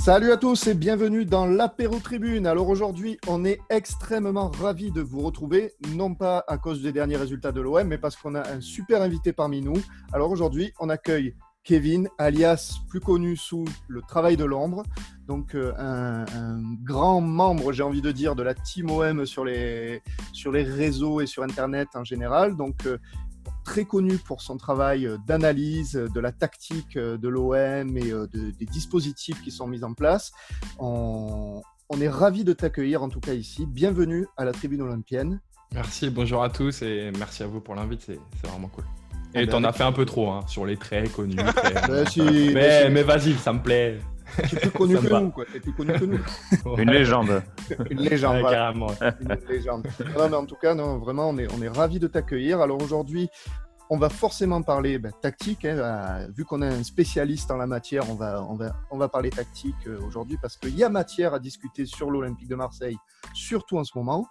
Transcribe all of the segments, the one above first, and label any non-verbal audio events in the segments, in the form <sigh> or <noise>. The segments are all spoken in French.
Salut à tous et bienvenue dans l'apéro tribune. Alors aujourd'hui, on est extrêmement ravis de vous retrouver, non pas à cause des derniers résultats de l'OM, mais parce qu'on a un super invité parmi nous. Alors aujourd'hui, on accueille Kevin, alias plus connu sous le travail de l'ombre, donc euh, un, grand membre, j'ai envie de dire, de la team OM sur les, sur les réseaux et sur Internet en général. Donc euh, très connu pour son travail d'analyse de la tactique de l'OM et des dispositifs qui sont mis en place. On, est ravi de t'accueillir en tout cas ici. Bienvenue à la tribune olympienne. Merci, bonjour à tous et merci à vous pour l'invite, c'est vraiment cool. Et ah ben, t'en as fait un peu trop hein, sur les traits connus. <laughs> Ben, mais, mais vas-y, ça me plaît. Tu es plus connu que nous, quoi. Es plus connu que nous. Une légende. <laughs> Une légende, Carrément. Une légende. Non, mais en tout cas, non, vraiment, on est, on est ravis de t'accueillir. Alors aujourd'hui, on va forcément parler ben, tactique. Hein, euh, vu qu'on est un spécialiste en la matière, on va, on va, on va parler tactique euh, aujourd'hui parce qu'il y a matière à discuter sur l'Olympique de Marseille, surtout en ce moment.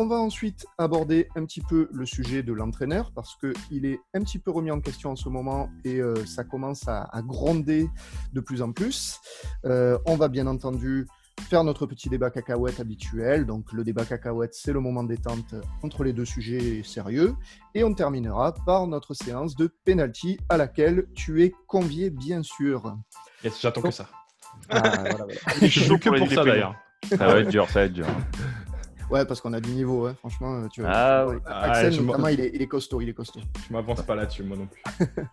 On va ensuite aborder un petit peu le sujet de l'entraîneur parce qu'il est un petit peu remis en question en ce moment et euh, ça commence à, gronder de plus en plus. Euh, on va bien entendu faire notre petit débat cacahuète habituel. Donc le débat cacahuète, c'est le moment détente entre les deux sujets sérieux. Et on terminera par notre séance de penalty à laquelle tu es convié, bien sûr. j'attends que ça. Ah, voilà, Je suis que pour ça d'ailleurs. Ça va être dur, ça va être dur. Ouais, parce qu'on a du niveau, ouais. franchement. Euh, tu vois, ah, Axel, ah, notamment, il est, il est, costaud, il est costaud. Je m'avance pas là-dessus, moi non plus. <laughs>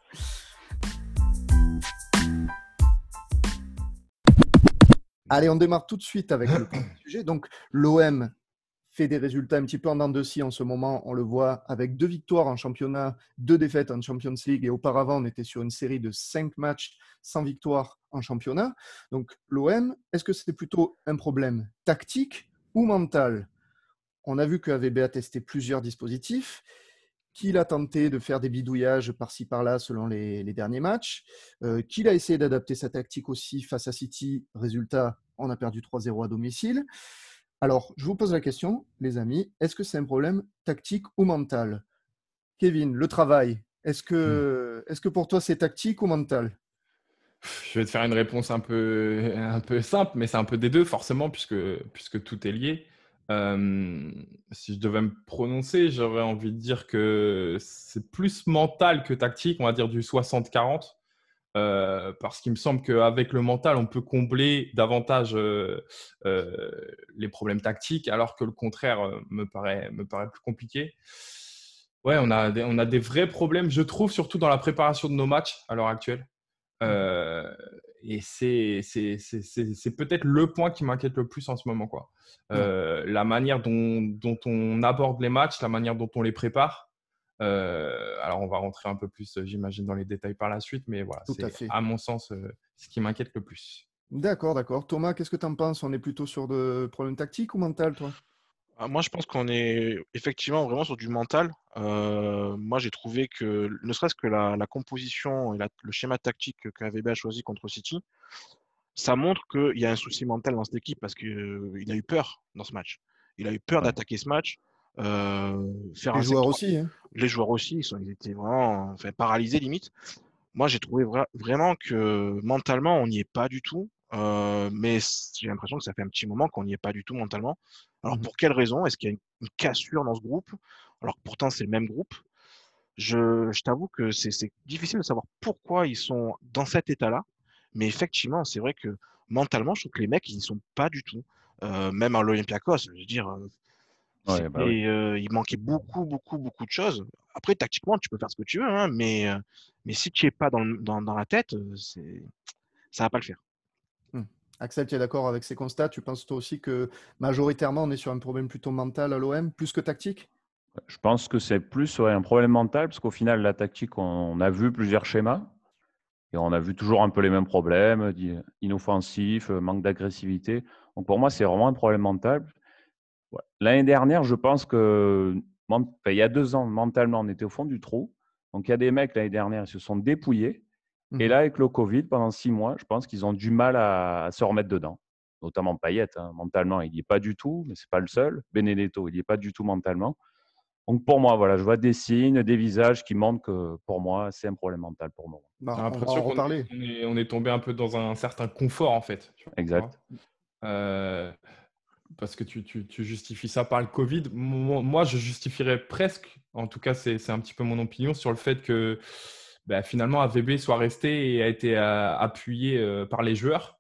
Allez, on démarre tout de suite avec le <coughs> sujet. Donc, l'OM fait des résultats un petit peu en dents de scie en ce moment. On le voit avec deux victoires en championnat, deux défaites en Champions League. Et auparavant, on était sur une série de cinq matchs sans victoire en championnat. Donc, l'OM, est-ce que c'est plutôt un problème tactique ou mental? On a vu qu'AVB a testé plusieurs dispositifs, qu'il a tenté de faire des bidouillages par-ci par-là selon les, derniers matchs, euh, qu'il a essayé d'adapter sa tactique aussi face à City. Résultat, on a perdu 3-0 à domicile. Alors, je vous pose la question, les amis, est-ce que c'est un problème tactique ou mental? Kevin, le travail, est-ce que, hmm. est que pour toi c'est tactique ou mental? Je vais te faire une réponse un peu, un peu simple, mais c'est un peu des deux, forcément, puisque, puisque tout est lié si je devais me prononcer, j'aurais envie de dire que c'est plus mental que tactique, on va dire du 60-40. Euh, parce qu'il me semble qu'avec le mental, on peut combler davantage euh, euh, les problèmes tactiques, alors que le contraire me, paraît, me paraît plus compliqué. Ouais, on a, des, on a des vrais problèmes, je trouve, surtout dans la préparation de nos matchs à l'heure actuelle. Mmh. et c'est peut-être le point qui m'inquiète le plus en ce moment. Quoi. Euh, la manière dont, on aborde les matchs, la manière dont on les prépare. Euh, alors, on va rentrer un peu plus, j'imagine, dans les détails par la suite, mais voilà, c'est à, mon sens euh, ce qui m'inquiète le plus. D'accord, d'accord. Thomas, qu'est-ce que tu en penses? On est plutôt sur de problèmes tactiques ou mental, toi? Ah, moi, je pense qu'on est effectivement vraiment sur du mental. moi, j'ai trouvé que, ne serait-ce que la, composition et le schéma tactique qu'AVB a choisi contre City, ça montre qu'il y a un souci mental dans cette équipe parce qu'il euh, a eu peur dans ce match. Il a eu peur d'attaquer ce match. Euh, faire les joueurs aussi. Hein. Les joueurs aussi, ils, sont, ils étaient vraiment enfin, paralysés limite. Moi, j'ai trouvé vraiment que mentalement, on n'y est pas du tout. Euh, mais j'ai l'impression que ça fait un petit moment qu'on n'y est pas du tout mentalement. Alors, mmh pour quelle raison? Est-ce qu'il y a une, cassure dans ce groupe? Alors que pourtant, c'est le même groupe. Je, je t'avoue que c'est difficile de savoir pourquoi ils sont dans cet état-là. Mais effectivement, c'est vrai que mentalement, je trouve que les mecs, ils n'y sont pas du tout. Euh, même à l'Olympiakos, je veux dire, euh, bah euh, il manquait beaucoup, beaucoup, beaucoup de choses. Après, tactiquement, tu peux faire ce que tu veux, hein, mais, mais si tu n'es pas dans, dans, dans, la tête, c'est, ça va pas le faire. Mmh. Axel, tu es d'accord avec ces constats? Tu penses toi aussi que majoritairement, on est sur un problème plutôt mental à l'OM, plus que tactique? Je pense que c'est plus un problème mental, parce qu'au final, la tactique, on a vu plusieurs schémas. Et on a vu toujours un peu les mêmes problèmes, inoffensif, euh, manque d'agressivité. Donc pour moi, c'est vraiment un problème mental. L'année dernière, je pense que, il y a deux ans, mentalement, on était au fond du trou. Donc il y a des mecs l'année dernière, ils se sont dépouillés. Et mmh là, avec le Covid, pendant six mois, je pense qu'ils ont du mal à, se remettre dedans. Notamment Payet, hein. mentalement, il n'y est pas du tout, mais ce n'est pas le seul. Benedetto, il n'y est pas du tout mentalement. Donc pour moi, voilà, je vois des signes, des visages qui montrent que pour moi, c'est un problème mental pour moi. Bah, J'ai on va l'impression qu'on on est- on est tombé un peu dans un certain confort, en fait. tu vois. Exact. Euh, parce que tu, tu- tu justifies ça par le Covid. Mo- Moi, je justifierais presque, en tout cas, c'est c'est un petit peu mon opinion, sur le fait que bah, finalement AVB soit resté et a été euh, appuyé euh, par les joueurs.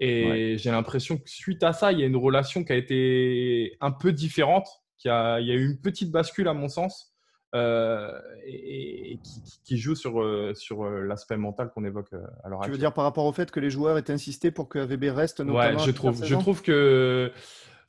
Et j'ai l'impression que suite à ça, il y a une relation qui a été un peu différente, qui a, il y a eu une petite bascule à mon sens, euh, et, et qui, joue sur, euh, sur euh, l'aspect mental qu'on évoque à l'heure Tu veux dire par rapport au fait que les joueurs aient insisté pour que AVB reste notamment Ouais, je trouve, je trouve que,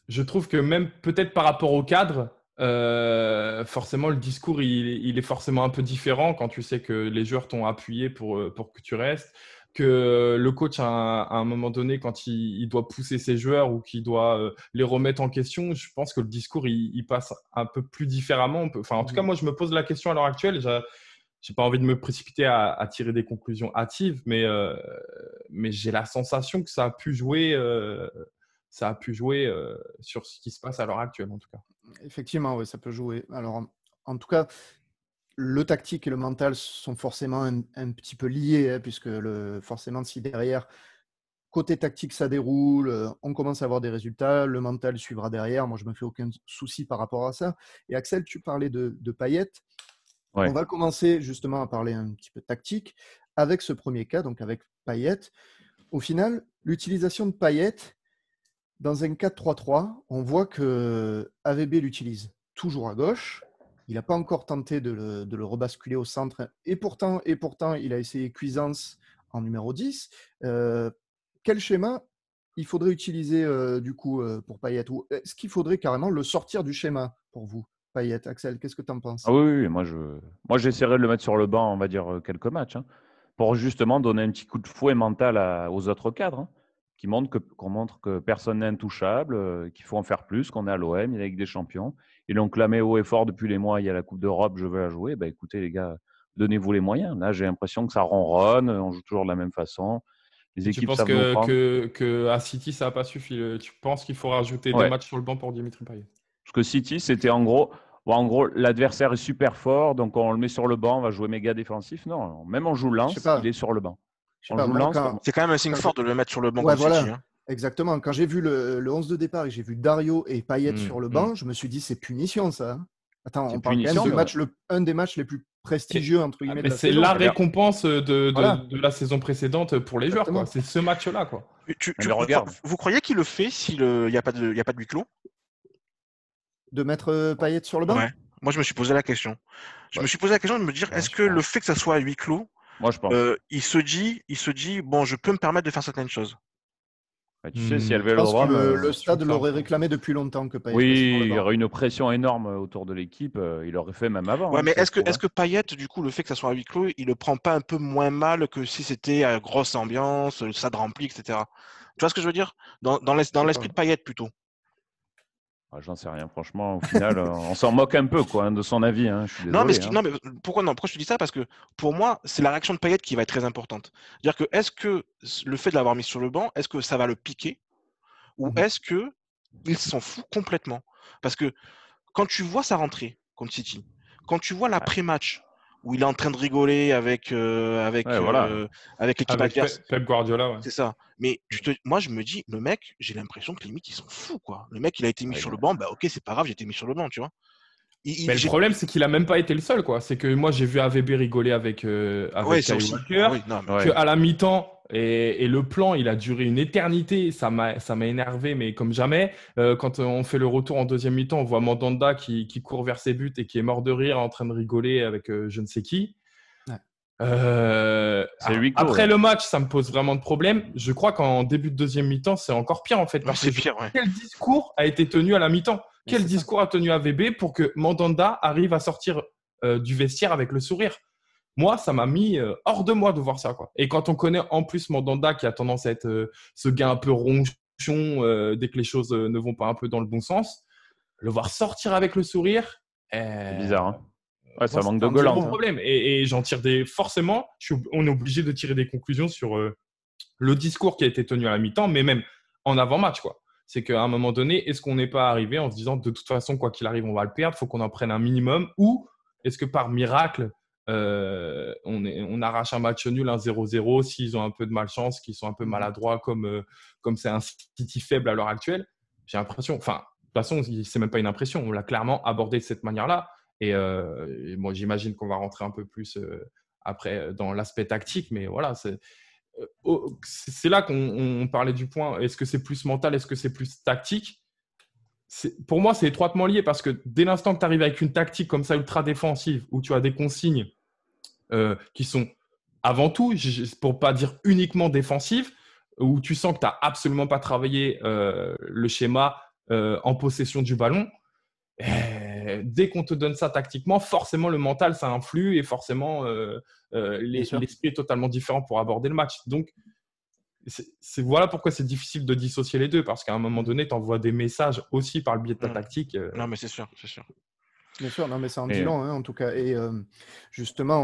je trouve que même peut-être par rapport au cadre, euh, forcément le discours il, il est forcément un peu différent quand tu sais que les joueurs t'ont appuyé pour, pour que tu restes, que le coach à un, à un moment donné quand il, il doit pousser ses joueurs ou qu'il doit euh, les remettre en question, je pense que le discours il, il passe un peu plus différemment. Enfin, en tout cas, moi je me pose la question à l'heure actuelle. J'ai pas envie de me précipiter à, à tirer des conclusions hâtives, mais, euh, mais j'ai la sensation que ça a pu jouer, euh, ça a pu jouer euh, sur ce qui se passe à l'heure actuelle, en tout cas. Effectivement, oui, ça peut jouer. Alors, en tout cas, le tactique et le mental sont forcément un, un petit peu liés, hein, puisque le, forcément, si derrière, côté tactique, ça déroule, euh, on commence à avoir des résultats, le mental suivra derrière. Moi, je me fais aucun souci par rapport à ça. Et Axel, tu parlais de. Ouais. On va commencer justement à parler un petit peu tactique avec ce premier cas, donc avec Payet. Au final, l'utilisation de Payet dans un 4-3-3, on voit que AVB l'utilise toujours à gauche. Il n'a pas encore tenté de le, rebasculer au centre. Et pourtant, et pourtant, il a essayé Cuisance en numéro 10. Euh, quel schéma il faudrait utiliser euh, du coup euh, pour Payet? Ou est-ce qu'il faudrait carrément le sortir du schéma pour vous, Payet Axel, qu'est-ce que tu en penses? Ah oui, moi je, moi j'essaierai de le mettre sur le banc, on va dire quelques matchs, hein, pour justement donner un petit coup de fouet mental aux autres cadres, hein, qui montrent que, qu'on montre que personne n'est intouchable, qu'il faut en faire plus, qu'on est à l'OM, il y a la Ligue des Champions. Ils l'ont clamé haut et fort depuis les mois, il y a la Coupe d'Europe, je veux la jouer. Bah, écoutez les gars, donnez-vous les moyens. Là, j'ai l'impression que ça ronronne, on joue toujours de la même façon. Les Tu équipes penses savent nous que, que, que à City, ça n'a pas suffi? Tu penses qu'il faut rajouter Ouais. deux matchs sur le banc pour Dimitri Payet? Parce que City, c'était en gros, bon, en gros, l'adversaire est super fort, donc on le met sur le banc, on va jouer méga défensif. Non, même on joue Lens, il est sur le banc. C'est quand même un signe fort de le mettre sur le banc Ouais, voilà. City, hein. Exactement. Quand j'ai vu le, le 11 de départ et j'ai vu Dario et Payet Mm, sur le mm. banc, je me suis dit, c'est punition ça. hein. Attends, on parle quand même de match, le, un des matchs les plus prestigieux, entre guillemets, la c'est la récompense de, de, Voilà. de la saison précédente pour les joueurs. Exactement. C'est ce match-là. quoi. Tu- tu- Mais tu- le vous, regarde. vous croyez qu'il le fait s'il n'y a, pas de- y a pas de huis clos? De mettre euh, Payet sur le banc? Ouais. Moi, je me suis posé la question. Je Ouais. me suis posé la question de me dire, Ouais, est-ce que le fait que ça soit à huis clos, Moi, je pense. euh, il se dit, il se dit, bon, je peux me permettre de faire certaines choses. Ouais, tu sais, si elle Hmm. Vélodrome, le, euh, le stade l'aurait réclamé depuis longtemps que Payet soit oui, il y aurait une pression énorme autour de l'équipe. euh, Il aurait fait même avant. Ouais, hein, mais est-ce que, est-ce que Payet, du coup, le fait que ça soit à huis clos, il le prend pas un peu moins mal que si c'était à grosse ambiance, le stade rempli, etc. Tu vois ce que je veux dire? Dans, dans l'es- dans sais l'esprit de Payet, plutôt. Ah, J'en sais rien, franchement. Au final, euh, on s'en moque un peu quoi, hein, de son avis. hein, Je suis Non mais, ce désolé, qui- hein. non, mais pourquoi non Pourquoi je te dis ça? Parce que pour moi, c'est la réaction de Payet qui va être très importante. C'est-à-dire que est-ce que le fait de l'avoir mis sur le banc, est-ce que ça va le piquer? Ou Mhm. est-ce que il s'en fout complètement? Parce que quand tu vois sa rentrée contre City, quand tu vois l'après-match où il est en train de rigoler avec, euh, avec, Ouais, voilà. euh, avec l'équipe adverse, Pep Guardiola. ouais. c'est ça. Mais te, moi, je me dis, le mec, j'ai l'impression que limite, il s'en fout, quoi. Le mec, il a été mis Ouais, sur le banc, bah ok, c'est pas grave, j'ai été mis sur le banc, tu vois. Il- il- Mais le problème, c'est qu'il a même pas été le seul. quoi. C'est que moi, j'ai vu AVB rigoler avec, euh, avec Kyle aussi. Walker. Oui, non, mais- Ouais. que à la mi-temps et, et le plan il a duré une éternité ça m'a ça m'a énervé mais comme jamais Euh, quand on fait le retour en deuxième mi-temps on voit Mandanda qui, qui court vers ses buts et qui est mort de rire en train de rigoler avec euh, je ne sais qui Ouais. Euh, clos, après ouais. le match ça me pose vraiment de problème je crois qu'en début de deuxième mi-temps c'est encore pire en fait parce que pire, ouais. quel discours a été tenu à la mi-temps? Quel ça. discours a tenu AVB pour que Mandanda arrive à sortir euh, du vestiaire avec le sourire? Moi, ça m'a mis euh, hors de moi de voir ça. Quoi. Et quand on connaît en plus Mandanda qui a tendance à être euh, ce gars un peu ronchon euh, dès que les choses ne vont pas un peu dans le bon sens, le voir sortir avec le sourire, euh, C'est bizarre. Hein ouais, ça moi, manque c'est de un gueulante. gros hein. problème. Et, et j'en tire des. Forcément, je suis- on est obligé de tirer des conclusions sur euh, le discours qui a été tenu à la mi-temps, mais même en avant-match. quoi. c'est qu'à un moment donné, est-ce qu'on n'est pas arrivé en se disant de toute façon, quoi qu'il arrive, on va le perdre, il faut qu'on en prenne un minimum Ou est-ce que par miracle, euh, on, est, on, arrache un match nul, un 0-0, s'ils ont un peu de malchance, qu'ils sont un peu mmh. maladroits, comme euh, comme c'est un City faible à l'heure actuelle J'ai l'impression, enfin, de toute façon, c'est même pas une impression, on l'a clairement abordé de cette manière-là. Et, euh, moi, j'imagine qu'on va rentrer un peu plus après dans l'aspect tactique, mais voilà, c'est c'est là qu'on parlait du point. Est-ce que c'est plus mental Est-ce que c'est plus tactique? Pour moi, c'est étroitement lié parce que dès l'instant que tu arrives avec une tactique comme ça ultra défensive, où tu as des consignes euh, qui sont avant tout, pour pas dire uniquement défensives, où tu sens que tu n'as absolument pas travaillé euh, le schéma euh, en possession du ballon, eh, dès qu'on te donne ça tactiquement, forcément le mental ça influe et forcément l'esprit est totalement différent pour aborder le match. Donc, c'est voilà pourquoi c'est difficile de dissocier les deux, parce qu'à un moment donné, tu envoies des messages aussi par le biais de ta mmh. tactique. Non, mais c'est sûr, c'est sûr. Bien sûr, non, mais c'est un bilan, hein, en tout cas. Et euh, justement,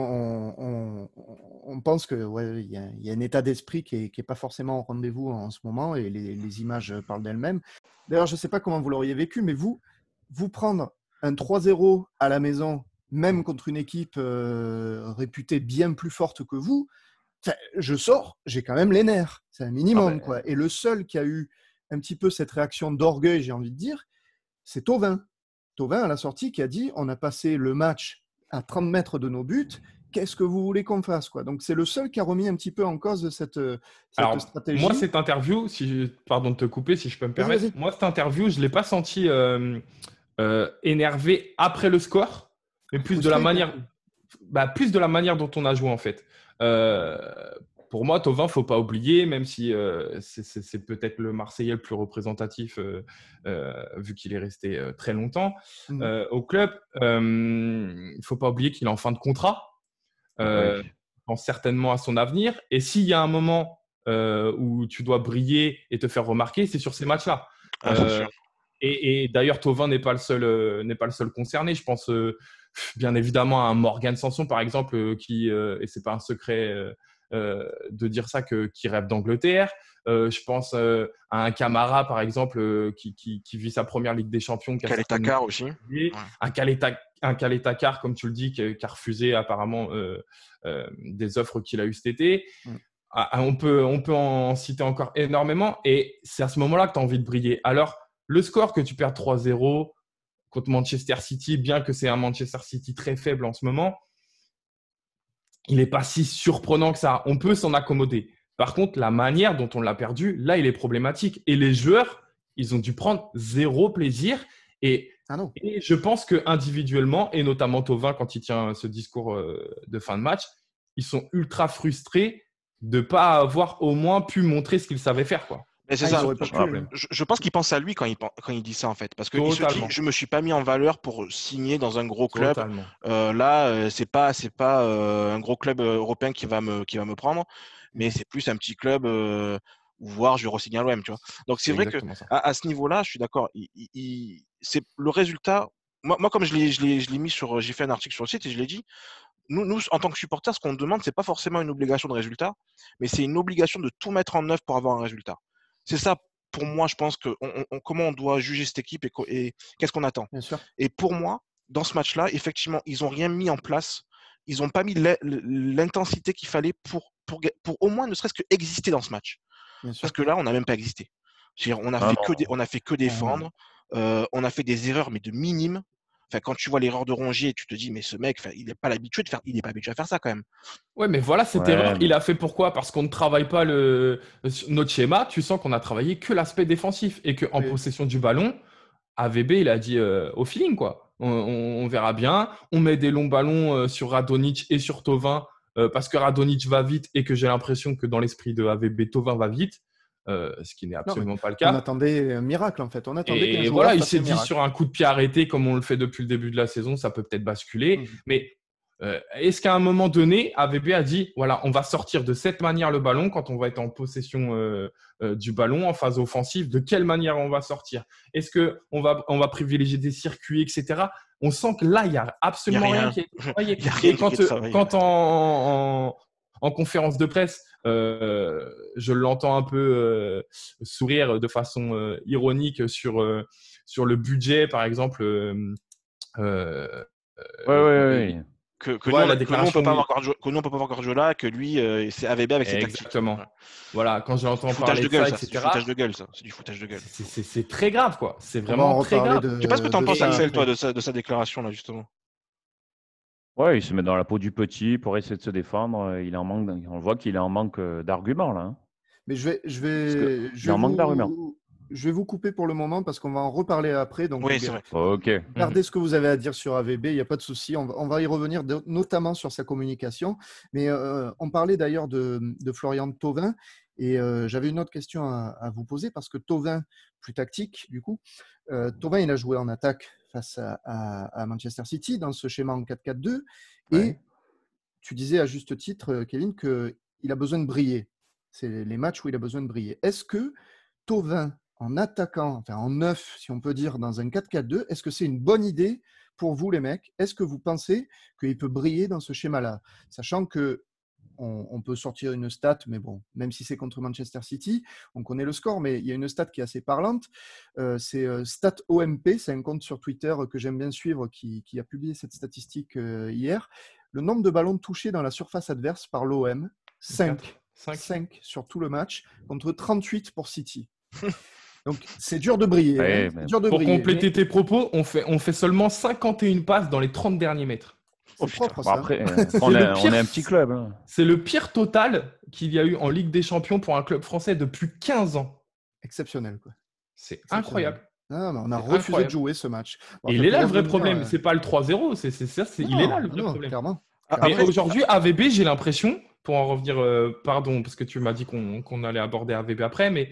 on, pense qu'il ouais, y, a, y a un état d'esprit qui n'est pas forcément au rendez-vous en ce moment, et les, les images parlent d'elles-mêmes. D'ailleurs, je ne sais pas comment vous l'auriez vécu, mais vous, vous prendre un 3-0 à la maison même contre une équipe euh, réputée bien plus forte que vous, je sors, j'ai quand même les nerfs. C'est un minimum. Ah quoi. Et le seul qui a eu un petit peu cette réaction d'orgueil, j'ai envie de dire, c'est Tovin. Tovin, à la sortie, qui a dit on a passé le match à 30 mètres de nos buts. Qu'est-ce que vous voulez qu'on fasse quoi? Donc, c'est le seul qui a remis un petit peu en cause cette, cette stratégie. Moi, cette interview, si pardon de te couper, si je peux me permettre, moi, cette interview, je ne l'ai pas senti euh, euh, énervé après le score mais plus de la manière, bah, plus de la manière dont on a joué en fait. Euh, pour moi, Tovin, faut pas oublier, même si euh, c'est peut-être le Marseillais le plus représentatif, euh, vu qu'il est resté très longtemps mmh. au club. Il faut pas oublier qu'il est en fin de contrat. Il pense certainement à son avenir. Et s'il y a un moment où tu dois briller et te faire remarquer, c'est sur ces matchs-là. Ah, et, et d'ailleurs, Tovin n'est pas le seul, n'est pas le seul concerné. Je pense bien évidemment un Morgan Sanson par exemple euh, qui euh, et c'est pas un secret euh, de dire ça que qui rêve d'Angleterre. je pense à un Camara par exemple qui, qui, qui, vit sa première Ligue des Champions. Kaletakar aussi. Un Kaletakar comme tu le dis qui, a refusé apparemment des offres qu'il a eues cet été. Mm. Ah, ah, on, peut, on peut en citer encore énormément et c'est à ce moment-là que tu as envie de briller. Alors, le score que tu perds 3-0, contre Manchester City, bien que c'est un Manchester City très faible en ce moment, il n'est pas si surprenant que ça. On peut s'en accommoder. Par contre, la manière dont on l'a perdu, là, il est problématique. Et les joueurs, ils ont dû prendre zéro plaisir. Et, ah je pense que individuellement, et notamment Tovin, quand il tient ce discours euh, de fin de match, ils sont ultra frustrés de ne pas avoir au moins pu montrer ce qu'ils savaient faire. Quoi c'est ah, ça. Je, pense qu'il pense à lui quand il, quand il dit ça en fait, parce qu'il se dit je me suis pas mis en valeur pour signer dans un gros club. Euh, là, euh, c'est pas c'est pas euh, un gros club européen qui va me qui va me prendre, mais c'est plus un petit club voire je vais re-signer à l'OM, tu vois. Donc c'est vrai que à, ce niveau-là, je suis d'accord. c'est le résultat. Moi, moi comme je l'ai je l'ai mis sur, j'ai fait un article sur le site et je l'ai dit. Nous, nous, en tant que supporters, ce qu'on demande, c'est pas forcément une obligation de résultat, mais c'est une obligation de tout mettre en œuvre pour avoir un résultat. C'est ça, pour moi, je pense que comment on doit juger cette équipe et, qu'est-ce qu'on attend. Et pour moi, dans ce match-là, effectivement, ils n'ont rien mis en place. Ils n'ont pas mis l'intensité qu'il fallait pour, pour, pour, au moins ne serait-ce que exister dans ce match. Parce que là, on n'a même pas existé. On a, fait que on a fait que défendre. Euh, on a fait des erreurs, mais de minimes quand tu vois l'erreur de Rongier, tu te dis, mais ce mec, il n'est pas l'habitué de faire, il n'est pas habitué à faire ça quand même. Ouais, mais voilà cette erreur. Il a fait pourquoi? Parce qu'on ne travaille pas le notre schéma. Tu sens qu'on a travaillé que l'aspect défensif et qu'en possession du ballon, AVB, il a dit euh, au feeling quoi. On, verra bien. On met des longs ballons euh, sur Radonic et sur Tovin euh, parce que Radonic va vite et que j'ai l'impression que dans l'esprit de AVB, Tovin va vite. Euh, ce qui n'est absolument pas le cas. On attendait un miracle en fait. On attendait et voilà, il s'est dit sur un coup de pied arrêté, comme on le fait depuis le début de la saison, ça peut peut-être basculer. Mhm. Mais euh, est-ce qu'à un moment donné, AVB a dit voilà, on va sortir de cette manière le ballon quand on va être en possession euh, du ballon en phase offensive De quelle manière on va sortir? Est-ce que on va on va privilégier des circuits, etc. On sent que là, il y a absolument rien. qui est <laughs> travaillé. Et quand, quand en, en conférence de presse, je l'entends un peu sourire de façon ironique sur, sur le budget, par exemple. ouais, ouais, ouais que, que, nous, on, que, nous, peut pas avoir que nous, on peut pas avoir Guardiola, que lui, euh, c'est AVB avec ses Exactement. Voilà, quand je l'entends parler de, gueule, ça, C'est du foutage de gueule, ça. C'est du foutage de gueule. C'est très grave, quoi. C'est vraiment très grave. De, tu sais pas ce que t'en penses, Axel, toi, de sa, de sa déclaration, là, justement Ouais, il se met dans la peau du petit pour essayer de se défendre. Il en manque, on voit qu'il est en manque euh, d'arguments, là. Hein. Mais je vais, je vais, je vais en manque d'arguments je vais vous couper pour le moment parce qu'on va en reparler après. Donc, oui, c'est vrai. ok. Gardez ce que vous avez à dire sur AVB, il n'y a pas de souci. On, va y revenir, notamment sur sa communication. Mais euh, on parlait d'ailleurs de, Florian Tauvin. Et euh, j'avais une autre question à, vous poser parce que Tauvin, plus tactique, du coup, euh, Tauvin, il a joué en attaque face à, Manchester City dans ce schéma en 4-4-2. Et tu disais à juste titre, Kevin, qu'il a besoin de briller. C'est les matchs où il a besoin de briller. Est-ce que Tauvin en attaquant, enfin en neuf, si on peut dire, dans un 4-4-2, est-ce que c'est une bonne idée pour vous, les mecs? Est-ce que vous pensez qu'il peut briller dans ce schéma-là? Sachant que on, peut sortir une stat, mais bon, même si c'est contre Manchester City, on connaît le score, mais il y a une stat qui est assez parlante. Euh, c'est euh, Stat OMP, c'est un compte sur Twitter que j'aime bien suivre qui, a publié cette statistique euh, hier. Le nombre de ballons touchés dans la surface adverse par l'OM, 5. 5. 5 sur tout le match, contre 38 pour City. Donc c'est dur de briller. Hein. pour compléter tes propos, on fait, on fait seulement 51 passes dans les 30 derniers mètres. C'est propre, ça. après, <laughs> on, est, un petit club. Hein. C'est le pire total qu'il y a eu en Ligue des Champions pour un club français depuis 15 ans. Exceptionnel, quoi. C'est incroyable. on a refusé de jouer ce match. il est là le vrai problème. Euh, c'est pas le 3-0. C'est, ça, il est là le vrai problème. Clairement. Mais aujourd'hui, AVB, j'ai l'impression, pour en revenir, euh, pardon, parce que tu m'as dit qu'on, qu'on allait aborder AVB après, mais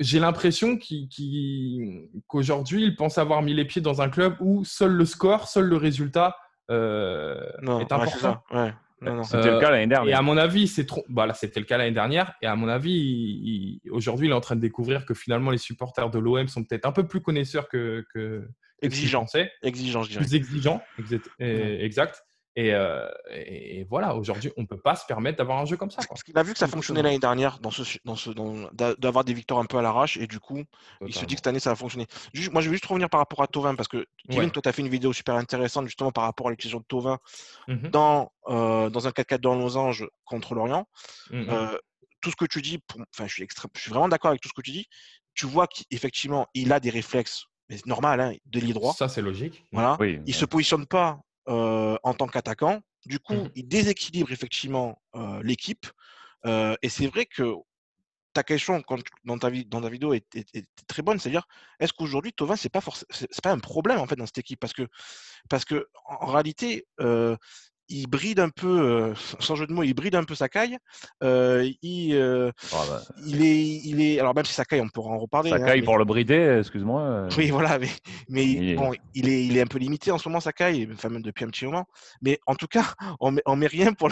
j'ai l'impression qu'aujourd'hui, il pense avoir mis les pieds dans un club où seul le score, seul le résultat euh, est important. c'était le cas l'année dernière. Et à mon avis, c'est trop. Bah là, c'était le cas l'année dernière. Et à mon avis, aujourd'hui, il est en train de découvrir que finalement, les supporters de l'OM sont peut-être un peu plus connaisseurs que. que exigeants. Exigeants, je dirais. Plus exigeants, exact. Euh, et, voilà, aujourd'hui, on ne peut pas se permettre d'avoir un jeu comme ça. Parce qu'il a vu que ça fonctionnait l'année dernière, dans ce, dans ce, d'avoir des victoires un peu à l'arrache, et du coup, il se dit que cette année, ça va fonctionner. moi, je vais juste revenir par rapport à Tovin, parce que Kevin, toi, tu as fait une vidéo super intéressante justement par rapport à l'exclusion de Tovin mmh dans, euh, dans un 4-4 dans Losange contre Lorient. Mmh euh, tout ce que tu dis, enfin, je suis, je suis vraiment d'accord avec tout ce que tu dis. Tu vois qu'effectivement, il a des réflexes mais c'est normal, hein, de lié droit. Ça, c'est logique. Voilà. il ne se positionne pas euh, en tant qu'attaquant. Du coup, mmh il déséquilibre effectivement euh, l'équipe. Euh, et c'est vrai que ta question dans, ta, dans ta vidéo est, très bonne, c'est-à-dire est-ce qu'aujourd'hui Tovin c'est pas c'est pas un problème en fait dans cette équipe? Parce que parce que en réalité il bride un peu, euh, sans jeu de mots, il bride un peu sa caille. Euh, il, euh, ah bah. il, est, il est, alors même si sa caille, on pourra en reparler. Sa hein, caille pour le brider, excuse-moi. Oui, voilà, mais, mais il, bon, il est, il est un peu limité en ce moment sa caille, enfin même depuis un petit moment. Mais en tout cas, on met, on met rien pour,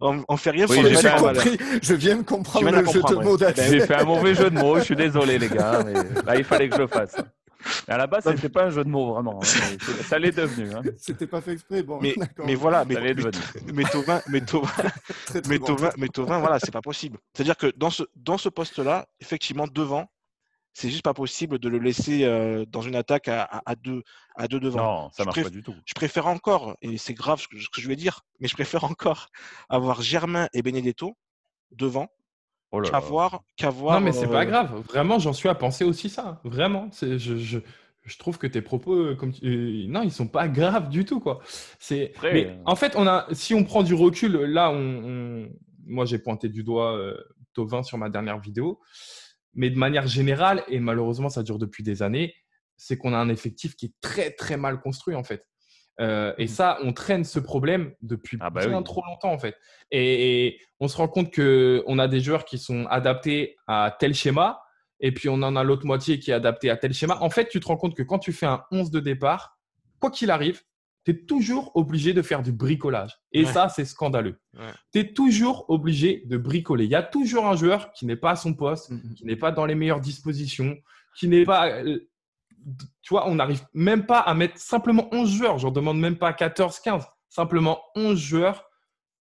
on, fait rien pour le compris. Je viens de comprendre le jeu de mots. J'ai fait un mauvais jeu de mots. Je suis désolé les gars, mais là, il fallait que je le fasse. À la base, c'était pas un jeu de mots vraiment. Hein, ça l'est devenu. Hein. <laughs> C'était pas fait exprès. Bon, mais, mais voilà, mais, mais, mais Tovin, mais Tovin, <laughs> mais Tovin, voilà, c'est pas possible. C'est-à-dire que dans ce dans ce poste-là, effectivement, devant, c'est juste pas possible de le laisser euh, dans une attaque à, à, deux à deux devant. Non, ça marche pas du tout. Je préfère encore, et c'est grave ce que, ce que, je vais dire, mais je préfère encore avoir Germain et Benedetto devant Oh qu'avoir, Non, mais c'est pas euh, grave. Vraiment, j'en suis à penser aussi ça. Vraiment. C'est, je, je, je, trouve que tes propos, euh, comme euh, non, ils sont pas graves du tout, quoi. C'est. mais en fait, on a, si on prend du recul, là, on, moi, j'ai pointé du doigt euh, Tovin sur ma dernière vidéo, mais de manière générale, et malheureusement, ça dure depuis des années, c'est qu'on a un effectif qui est très très mal construit, en fait. Euh, et mmh. ça, on traîne ce problème depuis ah bah bien trop longtemps en fait. Et, on se rend compte qu'on a des joueurs qui sont adaptés à tel schéma, et puis on en a l'autre moitié qui est adapté à tel schéma. En fait, tu te rends compte que quand tu fais un 11 de départ, quoi qu'il arrive, tu es toujours obligé de faire du bricolage. Et ça, c'est scandaleux. Tu es toujours obligé de bricoler. Il y a toujours un joueur qui n'est pas à son poste, mmh qui n'est pas dans les meilleures dispositions, qui n'est pas euh, tu vois, on n'arrive même pas à mettre simplement 11 joueurs. Je demande même pas 14, 15. Simplement 11 joueurs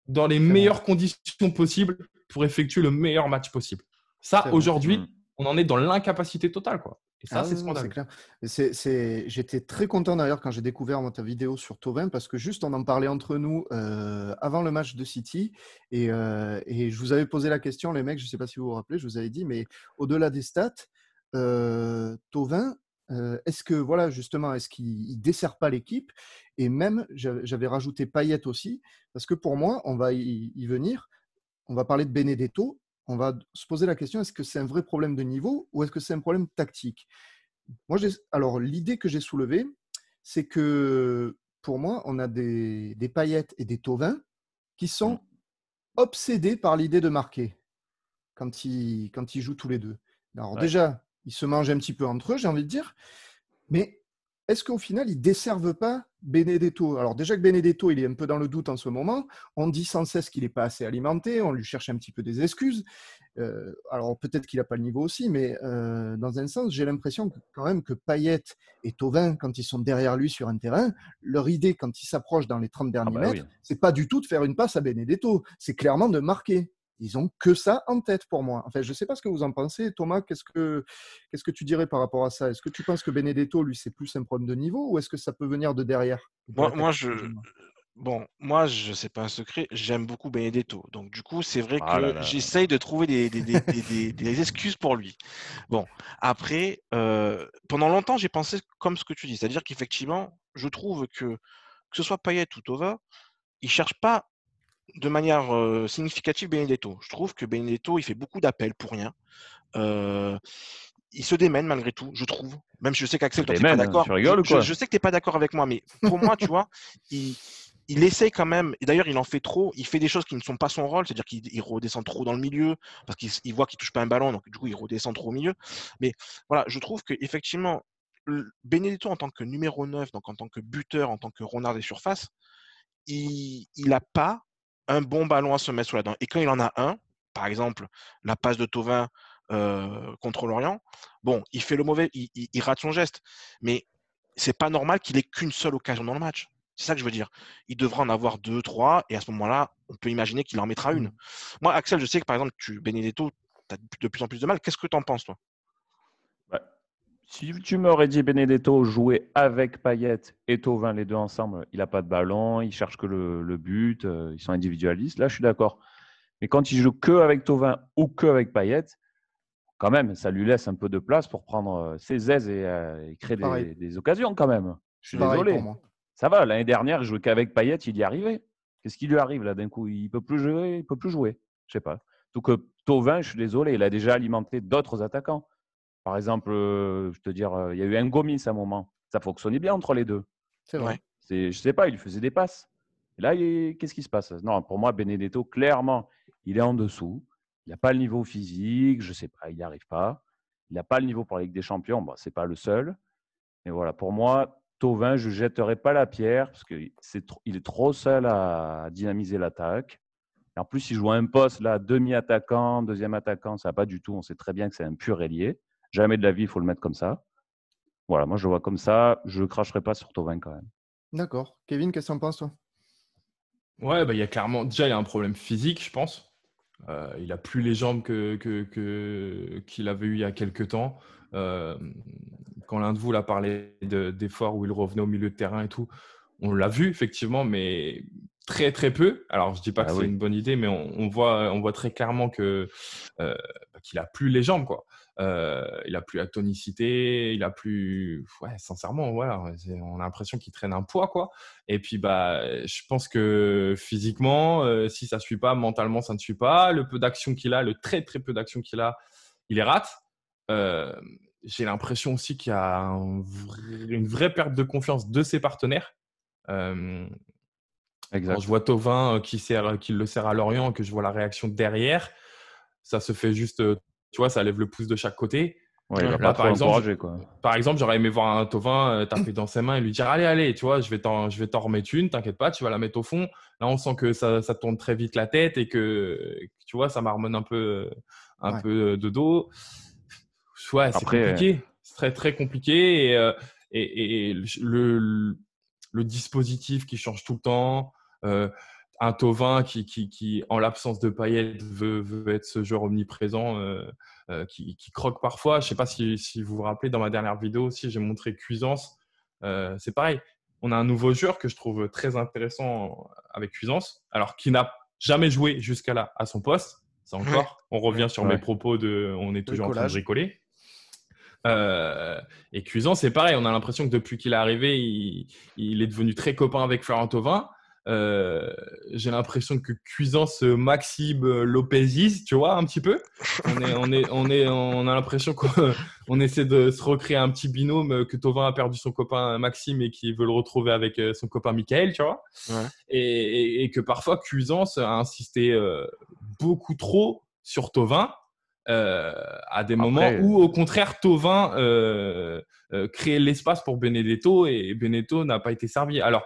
dans les meilleures conditions possibles pour effectuer le meilleur match possible. Ça, aujourd'hui, mm. on en est dans l'incapacité totale. Quoi. Et ça, ah c'est scandaleux. J'étais très content d'ailleurs quand j'ai découvert ta vidéo sur Tovin parce que juste on en parlait entre nous euh, avant le match de City et, euh, et, je vous avais posé la question, les mecs, je ne sais pas si vous vous rappelez, je vous avais dit, mais au-delà des stats, euh, Tovin, est-ce que, voilà, justement, est-ce qu'il ne dessert pas l'équipe? Et même, j'avais rajouté Payet aussi, parce que pour moi, on va y, venir, on va parler de Benedetto, on va se poser la question, est-ce que c'est un vrai problème de niveau ou est-ce que c'est un problème tactique? Moi, Alors, l'idée que j'ai soulevée, c'est que pour moi, on a des, des paillettes et des Tovins qui sont obsédés par l'idée de marquer quand ils, quand ils jouent tous les deux. Alors déjà, ils se mangent un petit peu entre eux, j'ai envie de dire. Mais est-ce qu'au final, ils ne desservent pas Benedetto? Alors déjà que Benedetto, il est un peu dans le doute en ce moment. On dit sans cesse qu'il n'est pas assez alimenté. On lui cherche un petit peu des excuses. Euh, alors peut-être qu'il n'a pas le niveau aussi, mais euh, dans un sens, j'ai l'impression quand même que Payet et Tovin, quand ils sont derrière lui sur un terrain, leur idée, quand ils s'approchent dans les 30 derniers ah bah mètres, c'est pas du tout de faire une passe à Benedetto. C'est clairement de marquer ils ont que ça en tête pour moi. Enfin, je ne sais pas ce que vous en pensez. Thomas, qu'est-ce que, qu'est-ce que tu dirais par rapport à ça? Est-ce que tu penses que Benedetto, lui, c'est plus un problème de niveau ou est-ce que ça peut venir de derrière? Moi, je. Bon, moi, je sais pas un secret, j'aime beaucoup Benedetto. Donc, du coup, c'est vrai ah que j'essaye de trouver des, des, excuses pour lui. Bon, après, euh, pendant longtemps, j'ai pensé comme ce que tu dis. C'est-à-dire qu'effectivement, je trouve que, que ce soit Payet ou Tova, ils cherchent pas de manière significative Benedetto. Je trouve que Benedetto, il fait beaucoup d'appels pour rien. il se démène malgré tout, je trouve. Même si je sais qu'Axel, tu pas d'accord. je, sais que tu n'es pas d'accord avec moi, mais pour moi, tu vois, il, il essaye quand même, et d'ailleurs il en fait trop, il fait des choses qui ne sont pas son rôle, c'est-à-dire qu'il redescend trop dans le milieu, parce qu'il voit qu'il touche pas un ballon, donc du coup il redescend trop au milieu. Mais voilà, je trouve qu'effectivement, Benedetto en tant que numéro 9, donc en tant que buteur, en tant que renard des surfaces, il n'a pas un bon ballon à se mettre sous la dent. Et quand il en a un, par exemple, la passe de Tovin euh, contre l'Orient, bon, il fait le mauvais, il, rate son geste. Mais c'est pas normal qu'il ait qu'une seule occasion dans le match. C'est ça que je veux dire. Il devra en avoir deux, trois, et à ce moment-là, on peut imaginer qu'il en mettra une. Mmh. Moi, Axel, je sais que par exemple, tu, Benedetto, tu as de plus en plus de mal. Qu'est-ce que tu en penses, toi? Si tu m'aurais dit Benedetto jouer avec Payet et Tovin, les deux ensemble, il n'a pas de ballon, il cherche que le, but, euh, ils sont individualistes, là je suis d'accord. Mais quand il joue que avec Tovin ou que avec Payet, quand même, ça lui laisse un peu de place pour prendre euh, ses aises et, euh, créer des, occasions quand même. Je suis désolé. Ça va, l'année dernière, il jouait qu'avec Payet, il y arrivait. Qu'est-ce qui lui arrive là d'un coup? Il peut plus jouer, il peut plus jouer. Je sais pas. Donc Tovin, je suis désolé, il a déjà alimenté d'autres attaquants. Par exemple, euh, je te dire, euh, il y a eu un Gomis à un moment. Ça fonctionnait bien entre les deux. C'est vrai. Je ne sais pas, il faisait des passes. Et là, qu'est-ce qui se passe? Non, pour moi, Benedetto, clairement, il est en dessous. Il n'a pas le niveau physique, je ne sais pas, il n'y arrive pas. Il n'a pas le niveau pour la Ligue des Champions, bon, ce n'est pas le seul. Mais voilà, pour moi, Tovin, je ne jetterai pas la pierre parce qu'il est, trop seul à dynamiser l'attaque. En plus, il joue un poste là, demi-attaquant, deuxième attaquant, ça va pas du tout. On sait très bien que c'est un pur ailier. Jamais de la vie, il faut le mettre comme ça. Voilà, moi je le vois comme ça. Je ne cracherai pas sur Tovin quand même. D'accord. Kevin, qu'est-ce que tu en penses, toi? Ouais, bah, il y a clairement. Déjà, il y a un problème physique, je pense. Euh, il a plus les jambes que, qu'il avait eu il y a quelques temps. Euh, quand l'un de vous l'a parlé d'efforts où il revenait au milieu de terrain et tout, on l'a vu effectivement, mais très très peu. Alors je dis pas que ah c'est une bonne idée, mais on, voit on voit très clairement que euh, qu'il a plus les jambes quoi. Euh, il a plus la tonicité, il a plus, ouais, sincèrement, voilà, on a l'impression qu'il traîne un poids, quoi. Et puis, bah, je pense que physiquement, euh, si ça suit pas, mentalement, ça ne suit pas. Le peu d'action qu'il a, le très très peu d'action qu'il a, il les rate. Euh, j'ai l'impression aussi qu'il y a une vraie perte de confiance de ses partenaires. Quand je vois Tovin qui, sert, qui le sert à Lorient, que je vois la réaction derrière, ça se fait juste tu vois, ça lève le pouce de chaque côté. par, exemple, par exemple, j'aurais aimé voir un Tovin euh, taper dans ses mains et lui dire Allez, allez, tu vois, je vais t'en remettre une, t'inquiète pas, tu vas la mettre au fond. Là, on sent que ça, ça tourne très vite la tête et que, tu vois, ça marmonne un peu, un peu de dos. Ouais, c'est compliqué. C'est très, très compliqué. Et, euh, et, et le, le, dispositif qui change tout le temps. Euh, un Tovin qui, qui, qui en l'absence de Payet, veut, veut, être ce joueur omniprésent qui, qui, croque parfois. Je ne sais pas si, si, vous vous rappelez, dans ma dernière vidéo aussi, j'ai montré Cuisance. c'est pareil. On a un nouveau joueur que je trouve très intéressant avec Cuisance, alors qui n'a jamais joué jusqu'à là à son poste. C'est encore, on revient sur mes propos de on est toujours en train de bricoler. Euh, et Cuisant, c'est pareil. On a l'impression que depuis qu'il est arrivé, il, est devenu très copain avec Florent Thauvin. Euh, j'ai l'impression que Cuisant se Maxime Lopezis, tu vois, un petit peu. On, est, on, est, on, est, on a l'impression qu'on <laughs> essaie de se recréer un petit binôme que Thauvin a perdu son copain Maxime et qui veut le retrouver avec euh, son copain Michael, tu vois. Et, et, que parfois Cuisance a insisté beaucoup trop sur Tovin euh, à des moments où, au contraire, Tovin euh, euh, créait l'espace pour Benedetto et Benedetto n'a pas été servi. Alors,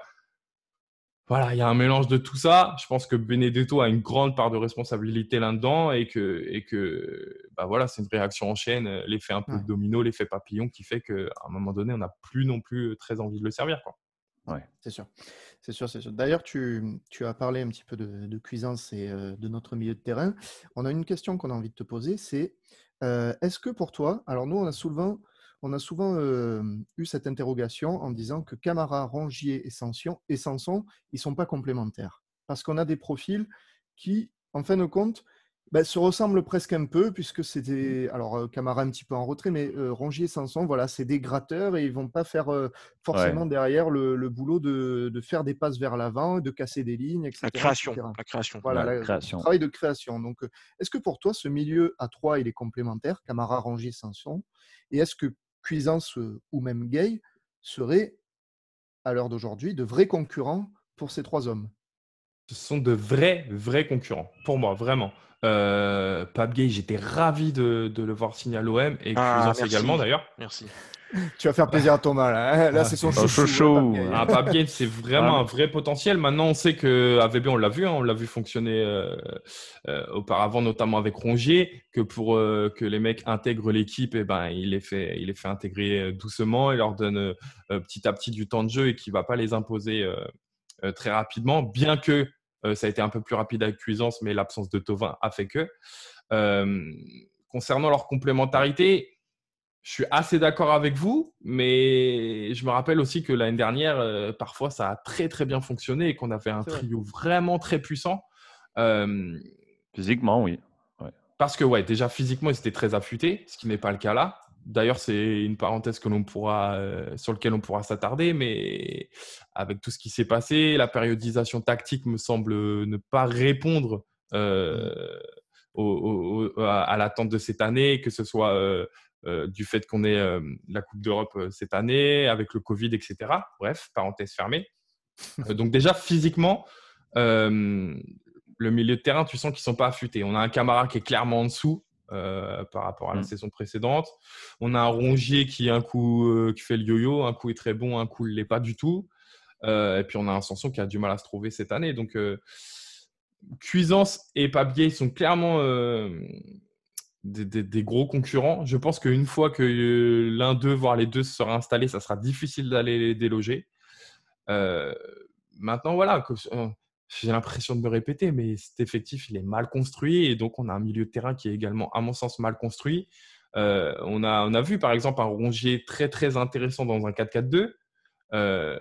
voilà, il y a un mélange de tout ça. Je pense que Benedetto a une grande part de responsabilité là-dedans et que, et que bah voilà, c'est une réaction en chaîne, l'effet un peu domino, l'effet papillon qui fait qu'à un moment donné, on n'a plus non plus très envie de le servir. Quoi. Ouais. C'est sûr. C'est sûr, c'est sûr. D'ailleurs, tu, as parlé un petit peu de, cuisance et euh, de notre milieu de terrain. On a une question qu'on a envie de te poser, c'est euh, est-ce que pour toi, alors nous, on a souvent, on a souvent euh, eu cette interrogation en disant que Camara, Rongier et Sanson, et Sanson ils ne sont pas complémentaires. Parce qu'on a des profils qui, en fin de compte, bah, se ressemblent presque un peu, puisque c'était. Alors, euh, Camara un petit peu en retrait, mais euh, Rongier et Sanson, voilà, c'est des gratteurs et ils vont pas faire euh, forcément derrière le, boulot de, faire des passes vers l'avant, de casser des lignes, etc. La création. La création. Voilà, la, création. le travail de création. Donc, est-ce que pour toi, ce milieu à trois, il est complémentaire, Camara, Rongier, Sanson? Et est-ce que Cuisance ou même Gay seraient, à l'heure d'aujourd'hui, de vrais concurrents pour ces trois hommes Ce sont de vrais, vrais concurrents, pour moi, vraiment. Euh, Pape Gay, j'étais ravi de, le voir signer à l'OM et ah, également d'ailleurs. Merci. Tu vas faire plaisir à Thomas là. Hein. là, c'est son chouchou. Ah, Pape Gay, c'est vraiment un vrai potentiel. Maintenant, on sait que VB, on l'a vu, hein, on l'a vu fonctionner euh, euh, auparavant, notamment avec Rongier, que pour que les mecs intègrent l'équipe, et eh ben, il les fait, il les fait intégrer doucement, il leur donne petit à petit du temps de jeu et qui va pas les imposer très rapidement, bien que euh, ça a été un peu plus rapide avec Cuisance, mais l'absence de Tovin a fait que. Euh, concernant leur complémentarité, je suis assez d'accord avec vous, mais je me rappelle aussi que l'année dernière, euh, parfois, ça a très très bien fonctionné et qu'on avait un trio vraiment très puissant. Physiquement, oui. Parce que, ouais, déjà physiquement, ils étaient très affûtés, ce qui n'est pas le cas là. D'ailleurs, c'est une parenthèse que l'on pourra, euh, sur laquelle on pourra s'attarder, mais avec tout ce qui s'est passé, la périodisation tactique me semble ne pas répondre euh, à, l'attente de cette année, que ce soit euh, du fait qu'on ait la Coupe d'Europe cette année, avec le Covid, etc. Bref, parenthèse fermée. donc déjà, physiquement, le milieu de terrain, tu sens qu'ils ne sont pas affûtés. On a un camarade qui est clairement en dessous, euh, par rapport à la mm. saison précédente. On a un Rongier qui un coup euh, qui fait le yo-yo, un coup est très bon, un coup il l'est pas du tout. Euh, et puis on a un Sanson qui a du mal à se trouver cette année. Donc Cuisance et Papier sont clairement des, gros concurrents. Je pense qu'une fois que l'un d'eux, voire les deux, se sera installé, ça sera difficile d'aller les déloger. maintenant, voilà, j'ai l'impression de me répéter, mais cet effectif, il est mal construit et donc on a un milieu de terrain qui est également, à mon sens, mal construit. Euh, on, a, on a vu par exemple un Rongier très très intéressant dans un 4-4-2, euh,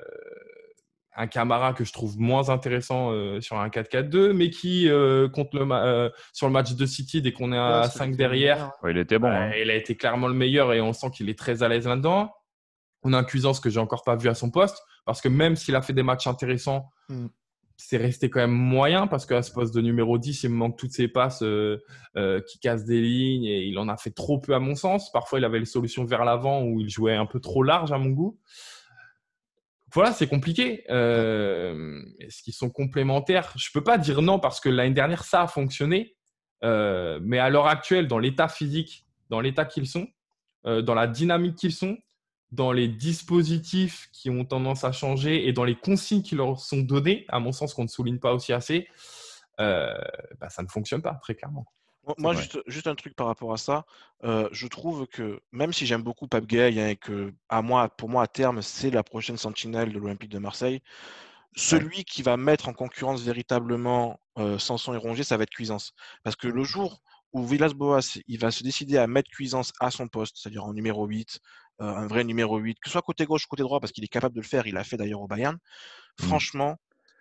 un Camara que je trouve moins intéressant euh, sur un 4-4-2, mais qui contre le sur le match de City dès qu'on est à 5 derrière, il était bon. Hein. Il a été clairement le meilleur et on sent qu'il est très à l'aise là-dedans. On a un Cuisance que j'ai encore pas vu à son poste parce que même s'il a fait des matchs intéressants, mm c'est resté quand même moyen parce qu'à ce poste de numéro 10, il me manque toutes ces passes euh, euh, qui cassent des lignes et il en a fait trop peu à mon sens. Parfois, il avait les solutions vers l'avant où il jouait un peu trop large à mon goût. Voilà, c'est compliqué. Euh, Est-ce qu'ils sont complémentaires? Je peux pas dire non parce que l'année dernière, ça a fonctionné. Euh, mais à l'heure actuelle, dans l'état physique, dans l'état qu'ils sont, dans la dynamique qu'ils sont, dans les dispositifs qui ont tendance à changer et dans les consignes qui leur sont données, à mon sens, qu'on ne souligne pas aussi assez, euh, bah, ça ne fonctionne pas, très clairement. Moi, juste, un truc par rapport à ça, euh, je trouve que même si j'aime beaucoup Pape Gay hein, et que à moi, pour moi, à terme, c'est la prochaine sentinelle de l'Olympique de Marseille, celui qui va mettre en concurrence véritablement euh, Sanson et Rongier, ça va être Cuisance. Parce que le jour où Villas-Boas il va se décider à mettre Cuisance à son poste, c'est-à-dire en numéro 8, euh, un vrai numéro 8, que ce soit côté gauche ou côté droit, parce qu'il est capable de le faire, il l'a fait d'ailleurs au Bayern. Mm. Franchement,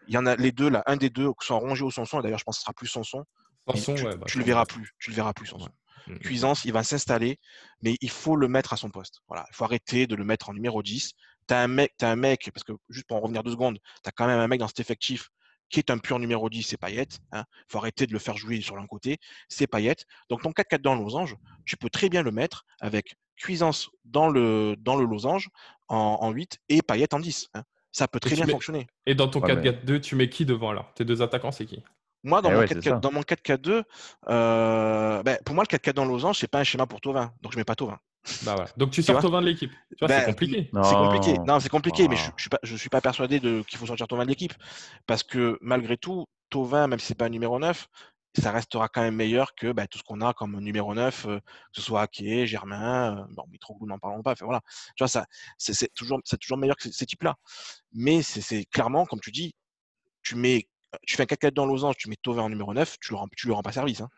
il y en a les deux là, un des deux, que ce soit Rongier ou Sanson, et d'ailleurs je pense que ce sera plus Sanson, Sanson, tu, ouais, bah, tu le verras plus, tu le verras plus Sanson. Mm. Cuisance, il va s'installer, mais il faut le mettre à son poste. Voilà, il faut arrêter de le mettre en numéro 10. Tu as un mec, t'as un mec, parce que juste pour en revenir deux secondes, tu as quand même un mec dans cet effectif qui est un pur numéro 10, c'est Payet. Il faut arrêter de le faire jouer sur l'un côté, c'est Payet. Donc ton 4-4 dans le losange, tu peux très bien le mettre avec Cuisance dans le, dans le losange en, en 8 et Payet en 10. hein. Ça peut très bien mets- fonctionner. Et dans ton Ouais, 4-4-2, tu mets qui devant alors? Tes deux attaquants, c'est qui? Moi, dans Eh mon ouais, c'est 4-4 ça. dans mon 4-4-2, euh, ben, pour moi, le 4-4 dans losange, c'est pas un schéma pour Tovin. Donc je mets pas Tovin. Bah. Donc tu Tu sors Tovin de l'équipe. Tu vois, Ben, c'est compliqué. C'est compliqué. Non. C'est compliqué, mais je, je suis pas, je suis pas persuadé de qu'il faut sortir Tovin de l'équipe. Parce que malgré tout, Tovin, même si c'est pas un numéro 9, ça restera quand même meilleur que ben, tout ce qu'on a comme numéro 9, euh, que ce soit Ake, Germain, euh, bon, Mitroglou, n'en parlons pas. Voilà. Tu vois, ça, c'est c'est toujours, c'est toujours meilleur que ces, ces types-là. Mais c'est- c'est clairement, comme tu dis, tu mets, tu fais un 4-4 dans losange, tu mets Tovin en numéro 9, tu lui rends, tu lui rends pas service. Hein.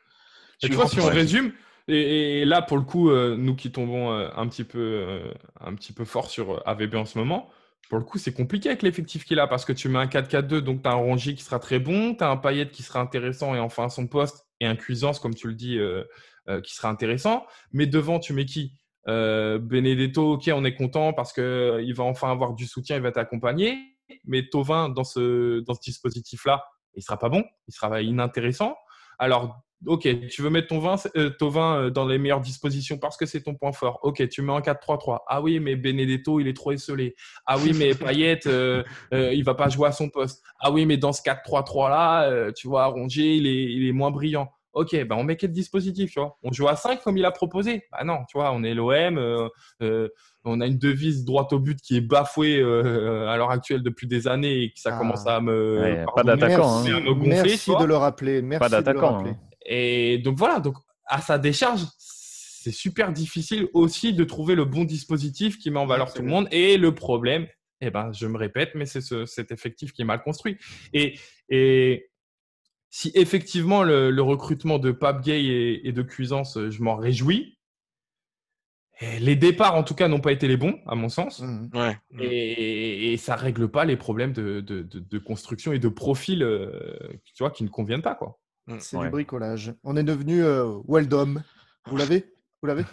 Tu vois, si on résume, et, et là pour le coup, euh, nous qui tombons euh, un petit peu, euh, un petit peu fort sur AVB en ce moment, pour le coup, c'est compliqué avec l'effectif qu'il a parce que tu mets un 4-4-2, donc tu as un Rongier qui sera très bon, tu as un Payet qui sera intéressant et enfin à son poste, et un Cuisance, comme tu le dis, qui sera intéressant. Mais devant, tu mets qui? Benedetto, ok, on est content parce qu'il va enfin avoir du soutien, il va t'accompagner. Mais Tovin, dans ce, dans ce dispositif-là, il sera pas bon, il sera inintéressant. Alors, ok, tu veux mettre ton vin, euh, Tovin euh, dans les meilleures dispositions parce que c'est ton point fort. Ok, tu mets en 4-3-3. Ah oui, mais Benedetto, il est trop esselé. Ah oui, mais <laughs> Payet, euh, euh, il va pas jouer à son poste. Ah oui, mais dans ce 4-3-3 là, euh, tu vois, Rongier, il est, il est moins brillant. Ok, ben on met quel dispositif, tu vois? On joue à 5 comme il a proposé? Bah non, tu vois, on est l'OM, euh, euh, on a une devise droite au but qui est bafouée euh, à l'heure actuelle depuis des années et que ça Ah. commence à me. Ouais, pas d'attaquant, mais hein. me gonfler, Merci de le rappeler. Merci de le d'attaquant, rappeler. hein. Et donc voilà, donc à sa décharge, c'est super difficile aussi de trouver le bon dispositif qui met en valeur tout le monde. Et le problème, eh ben, je me répète, mais c'est ce- cet effectif qui est mal construit. Et, et si effectivement le, le recrutement de Pape Gay et, et de Cuisance, euh, je m'en réjouis. Et les départs, en tout cas, n'ont pas été les bons, à mon sens. Mhm. Ouais. Et, et ça règle pas les problèmes de, de- de- de construction et de profil, euh, tu vois, qui ne conviennent pas, quoi. C'est Ouais. du bricolage. On est devenu euh, Weldom. Vous l'avez? Vous l'avez?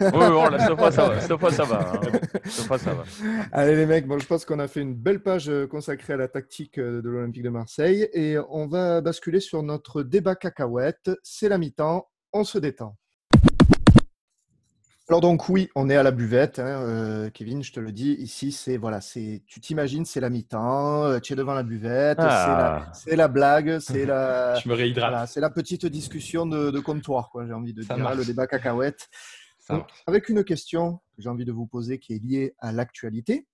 Oui, bon, là, cette fois, ça va. Cette fois, ça va. hein. <laughs> Cette fois, ça va. Allez les mecs, bon, je pense qu'on a fait une belle page euh, consacrée à la tactique euh, de l'Olympique de Marseille et on va basculer sur notre débat cacahuète. C'est la mi-temps, on se détend. Alors donc oui, on est à la buvette, hein, euh, Kevin, je te le dis. Ici, c'est voilà, c'est tu t'imagines, c'est la mi-temps, euh, tu es devant la buvette, c'est la, Ah. c'est la blague, c'est la, <laughs> Je me réhydrate. voilà, c'est la petite discussion de, de comptoir, quoi. J'ai envie de Ça dire, hein, marche. le débat cacahuète. Donc, avec une question que j'ai envie de vous poser qui est liée à l'actualité.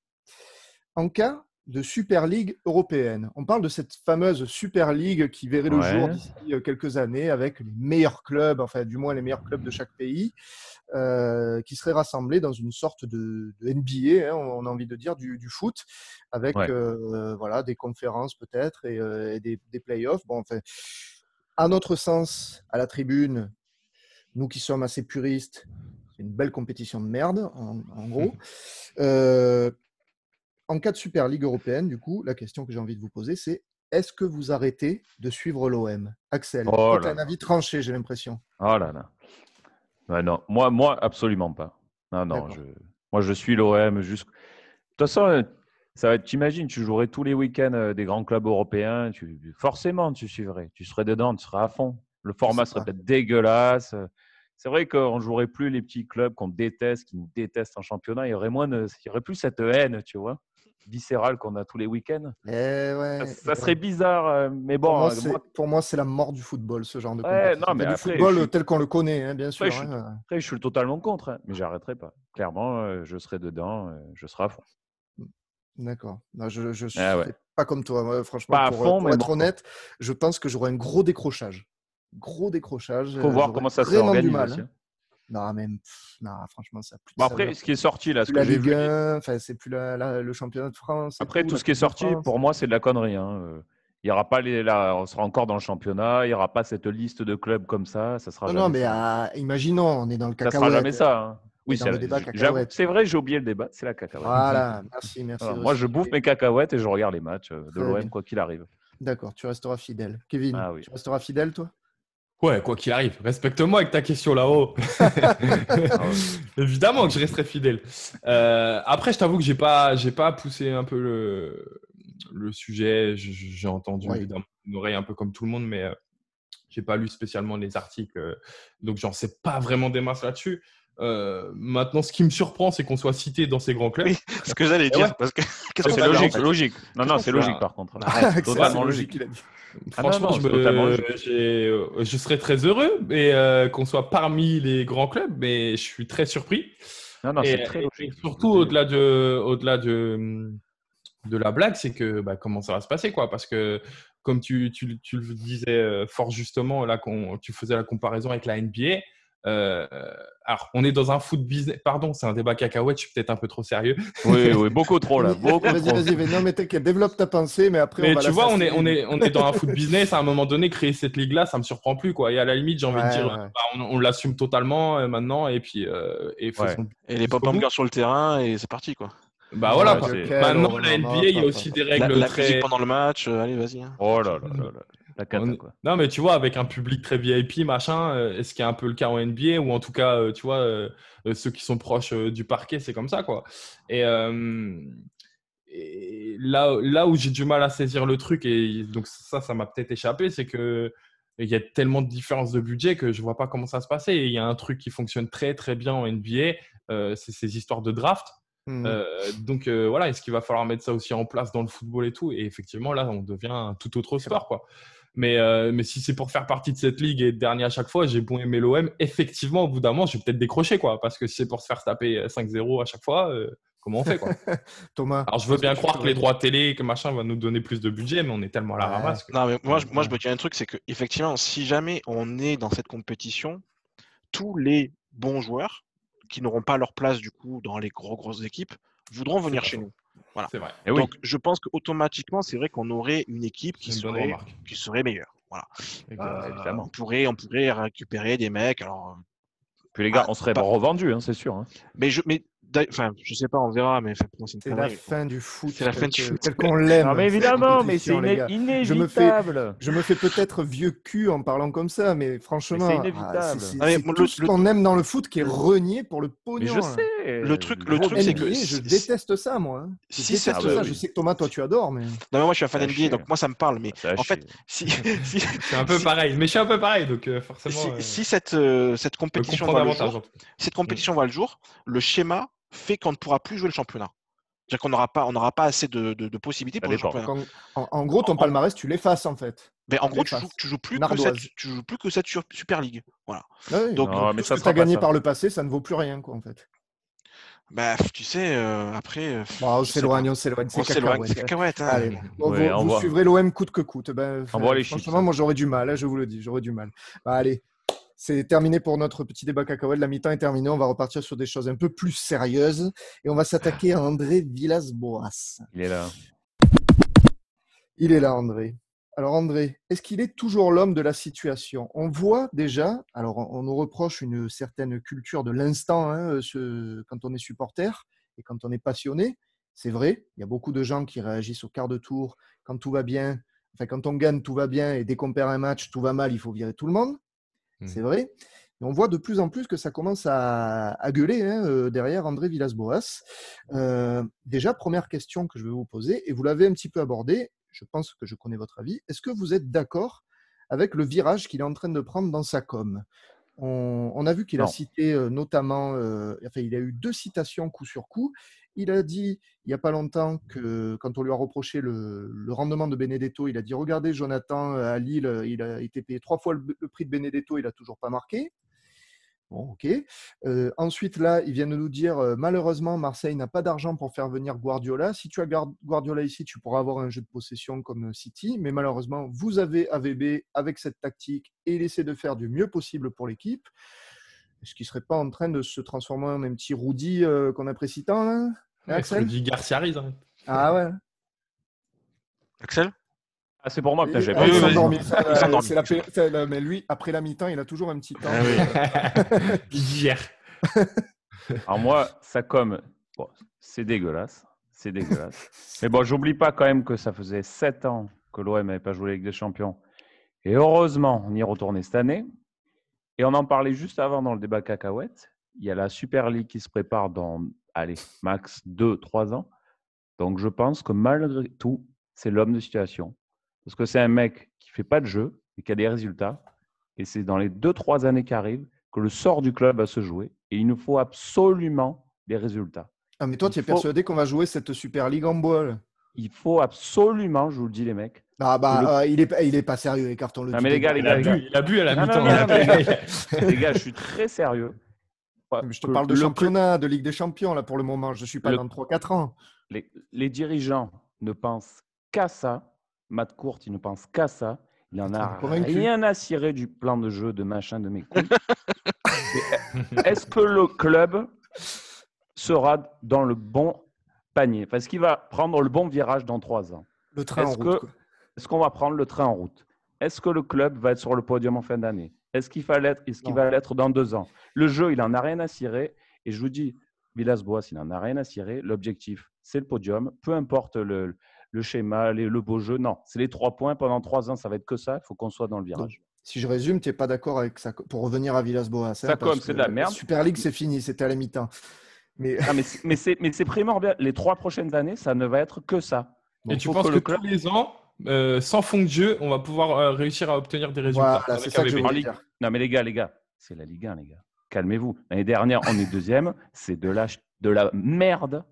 En cas de Super League européenne, on parle de cette fameuse Super League qui verrait le Ouais. jour d'ici euh, quelques années avec les meilleurs clubs, enfin du moins les meilleurs clubs de chaque pays, euh, qui seraient rassemblés dans une sorte de, de NBA, hein, on a envie de dire, du, du foot, avec Ouais. euh, voilà, des conférences peut-être et, euh, et des, des playoffs. Bon, enfin, à notre sens, à la tribune, nous qui sommes assez puristes, une belle compétition de merde, en, en gros. <laughs> Euh, en cas de Super Ligue européenne, du coup, la question que j'ai envie de vous poser, c'est est-ce que vous arrêtez de suivre l'OM Axel, Oh tu as un avis tranché, j'ai l'impression. Oh là là. Ouais, non, moi, moi, absolument pas. Non, non, je, moi, je suis l'OM jusqu'au. De toute façon, euh, ça va être, t'imagines, tu jouerais tous les week-ends euh, des grands clubs européens, tu, forcément, tu suivrais. Tu serais dedans, tu serais à fond. Le format serait peut-être dégueulasse. C'est vrai qu'on jouerait plus les petits clubs qu'on déteste, qui nous détestent en championnat. Il y aurait moins de, il y aurait plus cette haine, tu vois, viscérale qu'on a tous les week-ends. Eh ouais, Ça, ça serait bizarre, euh, mais Pour bon. moi, euh, c'est- moi, pour moi, c'est la mort du football, ce genre de Ouais, non, mais du football suis- tel qu'on le connaît, hein, bien sûr. je suis- hein. Après, je suis totalement contre, hein, mais j'arrêterai pas. Clairement, euh, je serai dedans, euh, je serai à fond. D'accord. Non, je suis Ah ouais. pas comme toi, franchement. Pas pour, fond, pour mais être bon. honnête, je pense que j'aurai un gros décrochage. Gros décrochage. Il faut euh, voir comment ça s'organise aussi. hein. hein. Non, même, non, franchement, ça plus Bon, après, ce qui est sorti là, ce que la j'ai Ligue vu. 1, enfin, c'est plus la- la- le championnat de France. Après, tout ce qui est sorti, France. pour moi, c'est de la connerie. hein. Euh, Il y aura pas les, là, on sera encore dans le championnat. Il n'y aura pas cette liste de clubs comme ça. Ça sera Non, jamais non, mais ça. imaginons, on est dans le Ça cacahuète. sera jamais ça. hein. Oui, c'est cacahuète. Vrai, j'ai oublié le débat. C'est la cacahuète. Voilà, <laughs> merci, merci. Moi, je bouffe mes cacahuètes et je regarde les matchs euh, de l'OM, quoi qu'il arrive. D'accord, tu resteras fidèle. Kevin, Ah oui. tu resteras fidèle, toi? Ouais, quoi qu'il arrive. Respecte-moi avec ta question là-haut. <laughs> <laughs> Évidemment que je resterai fidèle. Euh, après, je t'avoue que j'ai pas, j'ai pas poussé un peu le, le sujet. Je- je- J'ai entendu Ouais. évidemment une oreille un peu comme tout le monde, mais euh, j'ai pas lu spécialement les articles, euh, donc j'en sais pas vraiment des masses là-dessus. Euh, maintenant, ce qui me surprend, c'est qu'on soit cité dans ces grands clubs. Oui, ce que j'allais dire. ouais. Parce que <laughs> C'est logique, en fait logique. Non, non, c'est logique par contre. C'est totalement logique. Ah non, Franchement, non, je, c'est me- totalement logique. euh, je serais très heureux et euh, qu'on soit parmi les grands clubs, mais je suis très surpris. Non, non, c'est très et- logique. et surtout, au-delà de, au-delà de, de la blague, c'est que bah, comment ça va se passer, quoi Parce que, comme tu, tu, tu le disais euh, fort justement, là, qu'on, tu faisais la comparaison avec la NBA. Euh, alors, on est dans un foot business. Pardon, c'est un débat cacahuète. Je suis peut-être un peu trop sérieux. Oui, oui, beaucoup trop là. <laughs> Beaucoup Vas-y, trop. vas-y. Non, mais t'inquiète, développe ta pensée, mais après, on Mais va tu vois, on est, on, est, on est dans un foot business. À un moment donné, créer cette ligue-là, ça me surprend plus. Quoi. Et à la limite, j'ai envie Ouais, de dire, ouais. bah, on, on l'assume totalement euh, maintenant. Et puis, euh, et faisons- Et les Jusqu'au pop bout. girls sur le terrain et c'est parti quoi. Bah voilà. Ouais, c'est- Maintenant, la NBA, il y a aussi des La, règles la très. musique pendant le match, euh, allez vas-y. hein. Oh là là là là. La cata, On- quoi. Non, mais tu vois, avec un public très VIP, machin, euh, est-ce qu'il y a un peu le cas en NBA ou en tout cas, euh, tu vois, euh, ceux qui sont proches du parquet, c'est comme ça, quoi. Et, euh, et là, là où j'ai du mal à saisir le truc, et donc ça, ça m'a peut-être échappé, c'est que il y a tellement de différences de budget que je vois pas comment ça se passait. Et il y a un truc qui fonctionne très très bien en NBA, euh, c'est ces histoires de draft. Euh, donc euh, voilà, est-ce qu'il va falloir mettre ça aussi en place dans le football et tout? Et effectivement, là, on devient un tout autre sport, quoi. Mais, euh, mais si c'est pour faire partie de cette ligue et être dernier à chaque fois, j'ai bon aimé l'OM. Effectivement, au bout d'un moment, je vais peut-être décrocher, quoi. Parce que si c'est pour se faire taper 5-0 à chaque fois, euh, comment on fait, quoi? <laughs> Thomas. Alors, je veux bien croire que les droits télé, que machin va nous donner plus de budget, mais on est tellement à la Ouais. ramasse. que- Non, mais moi, je, moi, je me dis un truc, c'est que effectivement, si jamais on est dans cette compétition, tous les bons joueurs qui n'auront pas leur place du coup dans les gros grosses équipes voudront venir chez nous. C'est vrai. Eh oui. Donc, je pense qu'automatiquement, c'est vrai qu'on aurait une équipe qui une serait, qui serait meilleure. Voilà. Euh, évidemment. on pourrait, on pourrait récupérer des mecs. Alors, Puis les gars, ah, on serait pas- revendus, hein, c'est sûr. hein. mais je, mais, enfin, je sais pas, on verra. Mais c'est la fin du foot. C'est la fin du foot. Tel qu'on l'aime. Non, mais évidemment, mais c'est compétition, les iné- gars. inévitable. Je me fais peut-être vieux cul en parlant comme ça, mais franchement, Mais c'est ah, inévitable. c'est- c'est- Ah, mais c'est moi, tout le- ce le- qu'on aime dans le foot qui est renié pour le pognon. Mais je hein. Le truc- le truc, c'est que je déteste ça, moi. hein. Je Si déteste cette- ça. Ah, Je sais que Thomas, toi, tu adores, mais Non, mais moi, je suis un fan Ça NBA, donc moi, ça me parle. Mais Ça en fait, si, <laughs> si, C'est un peu si- pareil. Mais je suis un peu pareil, donc euh, forcément. si, euh, si cette, euh, cette compétition comprendre voit le jour, cette compétition voit le jour, le schéma fait qu'on ne pourra plus jouer le championnat. C'est-à-dire qu'on n'aura pas, on n'aura pas assez de, de- de possibilités pour le championnat. En, gros, ton En- palmarès, tu l'effaces en fait. Mais en tu gros, tu joues, tu joues plus que cette, tu joues plus que cette sur- Super League. Voilà. Ah oui. Donc, Non, Tout mais ça que as gagné ça. par le passé, ça ne vaut plus rien, quoi, en fait. Bah, tu sais, euh, après. euh, Bon, on s'éloigne, pas. on s'éloigne, c'est On s'éloigne, c'est cacahuète. cacahuète. hein. Allez, bon, Ouais, vous, suivrez l'OM coûte que coûte. Ben, On voit les franchement, chiffres. moi, j'aurais du mal, hein, je vous le dis, j'aurais du mal. Bah, allez, c'est terminé pour notre petit débat cacahuète. La mi-temps est terminée. On va repartir sur des choses un peu plus sérieuses et on va s'attaquer à André Villas-Boas. Il est là. Il est là, André. Alors, André, est-ce qu'il est toujours l'homme de la situation? On voit déjà, alors on nous reproche une certaine culture de l'instant hein, ce- quand on est supporter et quand on est passionné. C'est vrai, il y a beaucoup de gens qui réagissent au quart de tour quand tout va bien. Enfin, quand on gagne, tout va bien et dès qu'on perd un match, tout va mal, il faut virer tout le monde. Mm. C'est vrai. Et on voit de plus en plus que ça commence à, à gueuler hein, euh, derrière André Villas-Boas. Euh, déjà, première question que je vais vous poser, et vous l'avez un petit peu abordé, je pense que je connais votre avis. Est-ce que vous êtes d'accord avec le virage qu'il est en train de prendre dans sa com? On, on a vu qu'il a cité euh, notamment, euh, enfin, il a eu deux citations coup sur coup. Il a dit il n'y a pas longtemps que quand on lui a reproché le, le rendement de Benedetto, il a dit regardez Jonathan euh, à Lille, il a été payé trois fois le, le prix de Benedetto, il n'a toujours pas marqué. Bon, ok. Euh, ensuite, là, ils viennent de nous dire euh, malheureusement, Marseille n'a pas d'argent pour faire venir Guardiola. Si tu as Guard- Guardiola ici, tu pourras avoir un jeu de possession comme euh, City. Mais malheureusement, vous avez AVB avec cette tactique et il essaie de faire du mieux possible pour l'équipe. est-ce qu'il serait pas en train de se transformer en un petit Rudy euh, qu'on apprécie tant là hein, Axel? Rudy Garcia Riz, hein. Ah ouais. Axel? Ah, c'est pour moi, Ah, paix- c'est la- Mais lui, après la mi-temps, il a toujours un petit temps. Ah oui. <laughs> Il digère. <laughs> Alors moi, ça comme, bon, c'est dégueulasse, c'est dégueulasse. Mais bon, j'oublie pas quand même que ça faisait sept ans que l'OM n'avait pas joué la Ligue des Champions. Et heureusement, on y est retourné cette année. Et on en parlait juste avant dans le débat cacahuète. Il y a la Super League qui se prépare dans, allez, max 2-3 ans. Donc je pense que malgré tout, c'est l'homme de situation. Parce que c'est un mec qui fait pas de jeu et qui a des résultats. Et c'est dans les 2-3 années qui arrivent que le sort du club va se jouer. Et il nous faut absolument des résultats. Ah, mais toi, Il tu es faut- persuadé qu'on va jouer cette Super League en bois Il faut absolument, je vous le dis les mecs. Ah bah, Le- euh, il, est, il est pas sérieux, écartons-le. Non, mais les gars, les Il gars, a les gars. bu, il a bu à la mi-temps. mais les Il <laughs> a- gars, je suis très sérieux. Mais Je te parle de le- championnat, de Ligue des Champions là pour le moment. Je suis pas Le- dans 3-4 ans. Les, les dirigeants ne pensent qu'à ça. Matt Court, il ne pense qu'à ça. Il en a rien à cirer du plan de jeu de machin de mes <laughs> couilles. Est-ce que le club sera dans le bon panier? Parce qu'il va prendre le bon virage dans trois ans. Le train en Est-ce route. que- quoi. Est-ce qu'on va prendre le train en route? Est-ce que le club va être sur le podium en fin d'année? Est-ce qu'il va l'être Est-ce qu'il va l'être dans deux ans? Le jeu, il en a rien à cirer. Et je vous dis, Villas-Boas, il en a rien à cirer. L'objectif, c'est le podium. Peu importe le, le schéma, les- le beau jeu. Non, c'est les trois points. Pendant trois ans, ça va être que ça. Il faut qu'on soit dans le virage. Si je résume, tu n'es pas d'accord avec ça. Pour revenir à Villas-Boas. hein, Ça parce comme, c'est de la merde. Super League, c'est fini. C'était à la mi-temps. Mais Ah, mais c'est- mais c'est mais c'est primordial. Les trois prochaines années, ça ne va être que ça. Et Donc, tu faut penses que, le club tous les ans, euh, sans fond de jeu, on va pouvoir euh, réussir à obtenir des résultats voilà, c'est ça que je AVP. voulais Ligue. dire. Non, mais les gars, les gars, c'est la Ligue 1, les gars. Calmez-vous. L'année dernière, on est deuxième. C'est de la, de la merde.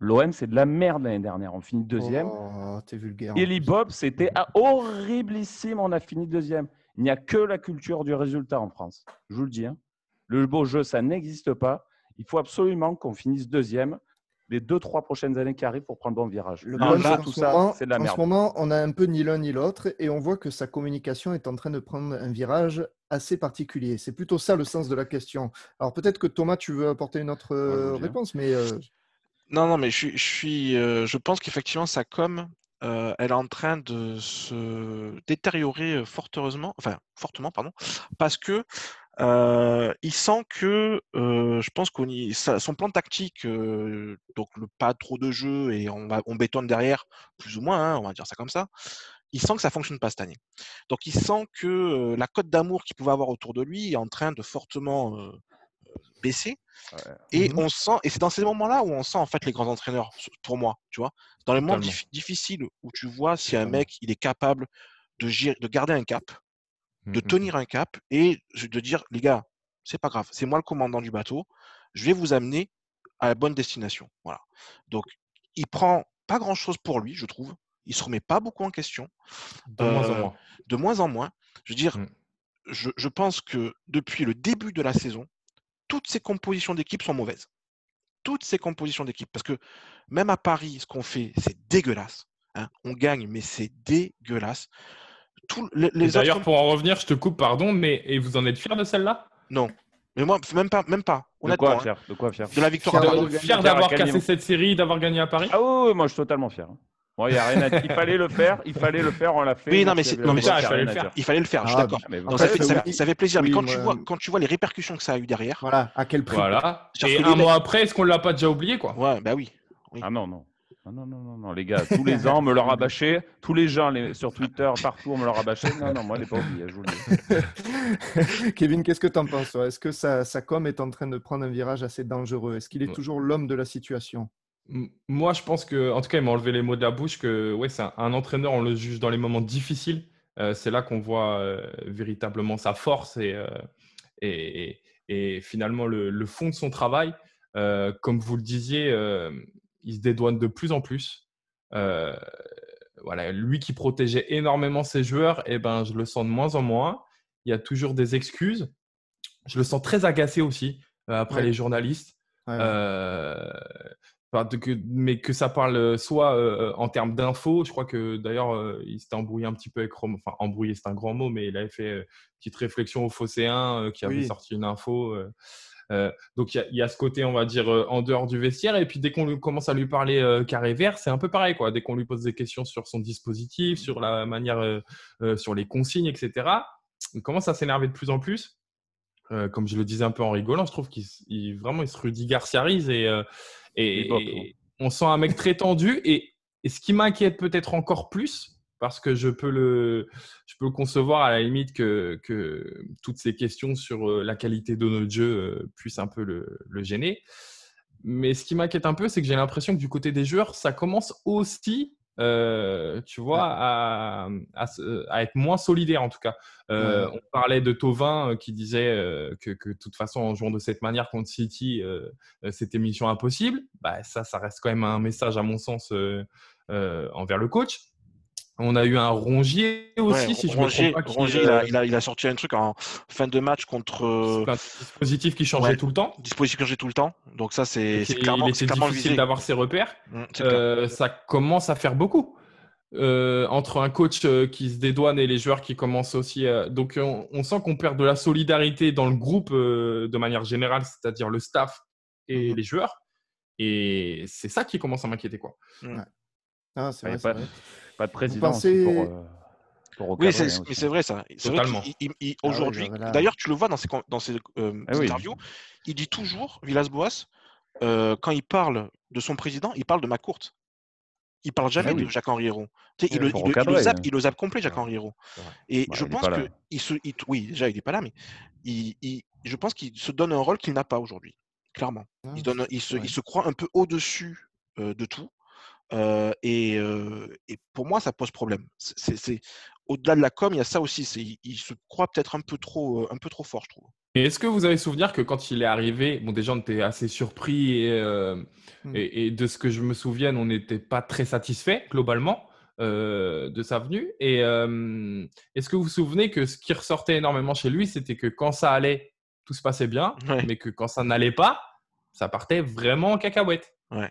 L'OM, c'est de la merde l'année dernière. On finit deuxième. Oh, t'es vulgaire. Les Bob, c'était ah, horriblissime. On a fini deuxième. Il n'y a que la culture du résultat en France. Je vous le dis. hein. Le beau jeu, ça n'existe pas. Il faut absolument qu'on finisse deuxième les deux, trois prochaines années qui arrivent pour prendre le bon virage. Le Non, problème, là, tout ça, c'est de la En merde. ce moment, on a un peu ni l'un ni l'autre et on voit que sa communication est en train de prendre un virage assez particulier. C'est plutôt ça le sens de la question. Alors peut-être que Thomas, tu veux apporter une autre euh, réponse, mais euh, Non, non, mais je suis, euh, je pense qu'effectivement, sa com, euh, elle est en train de se détériorer euh, fort heureusement, enfin fortement, pardon, parce que euh, il sent que, je pense qu'on y, son plan tactique, donc le pas trop de jeu et on va, on bétonne derrière, plus ou moins, hein, on va dire ça comme ça. Il sent que ça fonctionne pas cette année. Donc il sent que la cote d'amour qu'il pouvait avoir autour de lui est en train de fortement baisser. Et Mhm. on sent, et c'est dans ces moments-là où on sent en fait les grands entraîneurs, pour moi, tu vois. Dans les moments dif- difficiles où tu vois si un mec il est capable de, gérer- de garder un cap, de Mhm. tenir un cap et de dire les gars, c'est pas grave, c'est moi le commandant du bateau, je vais vous amener à la bonne destination. Voilà. Donc il prend pas grand-chose pour lui, je trouve. Il se remet pas beaucoup en question, De moins en euh, moins. de moins en moins. Je veux dire, je, je pense que depuis le début de la saison, toutes ces compositions d'équipe sont mauvaises. Toutes ces compositions d'équipe. Parce que même à Paris, ce qu'on fait, c'est dégueulasse. hein. On gagne, mais c'est dégueulasse. Tout, les, Et les D'ailleurs, autres- pour en revenir, je te coupe, pardon, mais et vous en êtes fier de celle-là? Non. Mais moi, même pas. Même pas De quoi hein. fier De quoi fier? De la victoire à Fier Paris. d'avoir cassé cette série, d'avoir gagné à Paris? Ah oui, oui, moi je suis totalement fier. Il y a rien à dire. Il fallait le faire, il fallait le faire, on l'a fait. Oui, non, mais c'est- non, ça, il fallait le faire. dire. Il fallait le faire, je suis Ah, d'accord. Mais ça, fait, ça, oui. ça fait plaisir. mais quand, moi- tu vois, quand tu vois les répercussions que ça a eu derrière, voilà, à quel prix Voilà. Et un les mois après, est-ce qu'on l'a pas déjà oublié, quoi? Ouais, bah oui. Ah non, non. Ah non, non, non, non, les gars, tous les ans, on me l'a rabâché. Tous les gens les- sur Twitter, partout, on me l'a rabâché. Non, non, moi, je l'ai pas oublié, je vous le dis. <laughs> Kevin, qu'est-ce que tu en penses toi? Est-ce que sa, sa com est en train de prendre un virage assez dangereux? Est-ce qu'il est Ouais. toujours l'homme de la situation? Moi, je pense que, en tout cas, il m'a enlevé les mots de la bouche que, ouais, c'est un, un entraîneur, on le juge dans les moments difficiles. Euh, c'est là qu'on voit euh, véritablement sa force et, euh, et, et- et finalement le, le fond de son travail. Comme vous le disiez, il se dédouane de plus en plus. Voilà, lui qui protégeait énormément ses joueurs, eh ben, je le sens de moins en moins. Il y a toujours des excuses. Je le sens très agacé aussi après Ouais. les journalistes. Ouais, ouais. Euh, mais que ça parle soit en termes d'infos, je crois que d'ailleurs il s'était embrouillé un petit peu avec Rome, enfin embrouillé c'est un grand mot, mais il avait fait une petite réflexion au Fosséen qui avait sorti une info. donc il y, a ce côté, on va dire, en dehors du vestiaire. Et puis dès qu'on commence à lui parler carré vert, c'est un peu pareil. Quoi. Dès qu'on lui pose des questions sur son dispositif, sur la manière, sur les consignes, etc., il commence à s'énerver de plus en plus. comme je le disais un peu en rigolant, je trouve qu'il vraiment il se rudigarciarise et, et, on sent un mec très tendu. Et, ce qui m'inquiète peut-être encore plus, parce que je peux le, je peux concevoir à la limite que, que toutes ces questions sur euh, la qualité de notre jeu euh, puissent un peu le, le gêner. Mais ce qui m'inquiète un peu, c'est que j'ai l'impression que du côté des joueurs, ça commence aussi euh, tu vois, à, à, être moins solidaire en tout cas. Euh, on parlait de Tovin euh, qui disait que, que, de toute façon, en jouant de cette manière contre City, c'était mission impossible. Bah, ça, ça reste quand même un message, à mon sens, envers le coach. On a eu un Rongier aussi, si je me trompe pas. Rongier, il, a, il, a, il, a, sorti un truc en fin de match contre. un dispositif qui changeait tout le temps. Dispositif qui changeait tout le temps. Donc ça, c'est clairement, il était difficile d'avoir ses repères. Mmh, euh, ça commence à faire beaucoup. Euh, entre un coach euh, qui se dédouane et les joueurs qui commencent aussi. Donc on, sent qu'on perd de la solidarité dans le groupe de manière générale, c'est-à-dire le staff et mmh les joueurs. Et c'est ça qui commence à m'inquiéter. quoi. Mmh. Ah, c'est vrai, vrai. Pas de président euh, pour, Oui, mais c'est vrai ça. Totalement. Ah aujourd'hui, d'ailleurs, tu le vois dans ses, dans ses euh, ah interviews, il dit toujours, Villas-Boas, euh, quand il parle de son président, il parle de ma courte. Il parle jamais ah de Jacques-Henri Hérault. Il, il, le zappe, il, le zappe, complet, Jacques-Henri Hérault. Et bah, je pense que. Il se, oui, déjà, il n'est pas là, mais il, je pense qu'il se donne un rôle qu'il n'a pas aujourd'hui. Clairement. il, donne, il, se, il se croit un peu au-dessus de tout et, pour moi, ça pose problème. C'est au-delà de la com, il y a ça aussi. Il, se croit peut-être un peu trop, un peu trop fort, je trouve. Et est-ce que vous avez souvenir que quand il est arrivé, bon, déjà on était assez surpris mmh. et, de ce que je me souvienne, on n'était pas très satisfait globalement. de sa venue. Et est-ce que vous vous souvenez que ce qui ressortait énormément chez lui, c'était que quand ça allait, tout se passait bien, mais que quand ça n'allait pas, ça partait vraiment en cacahuète? Ouais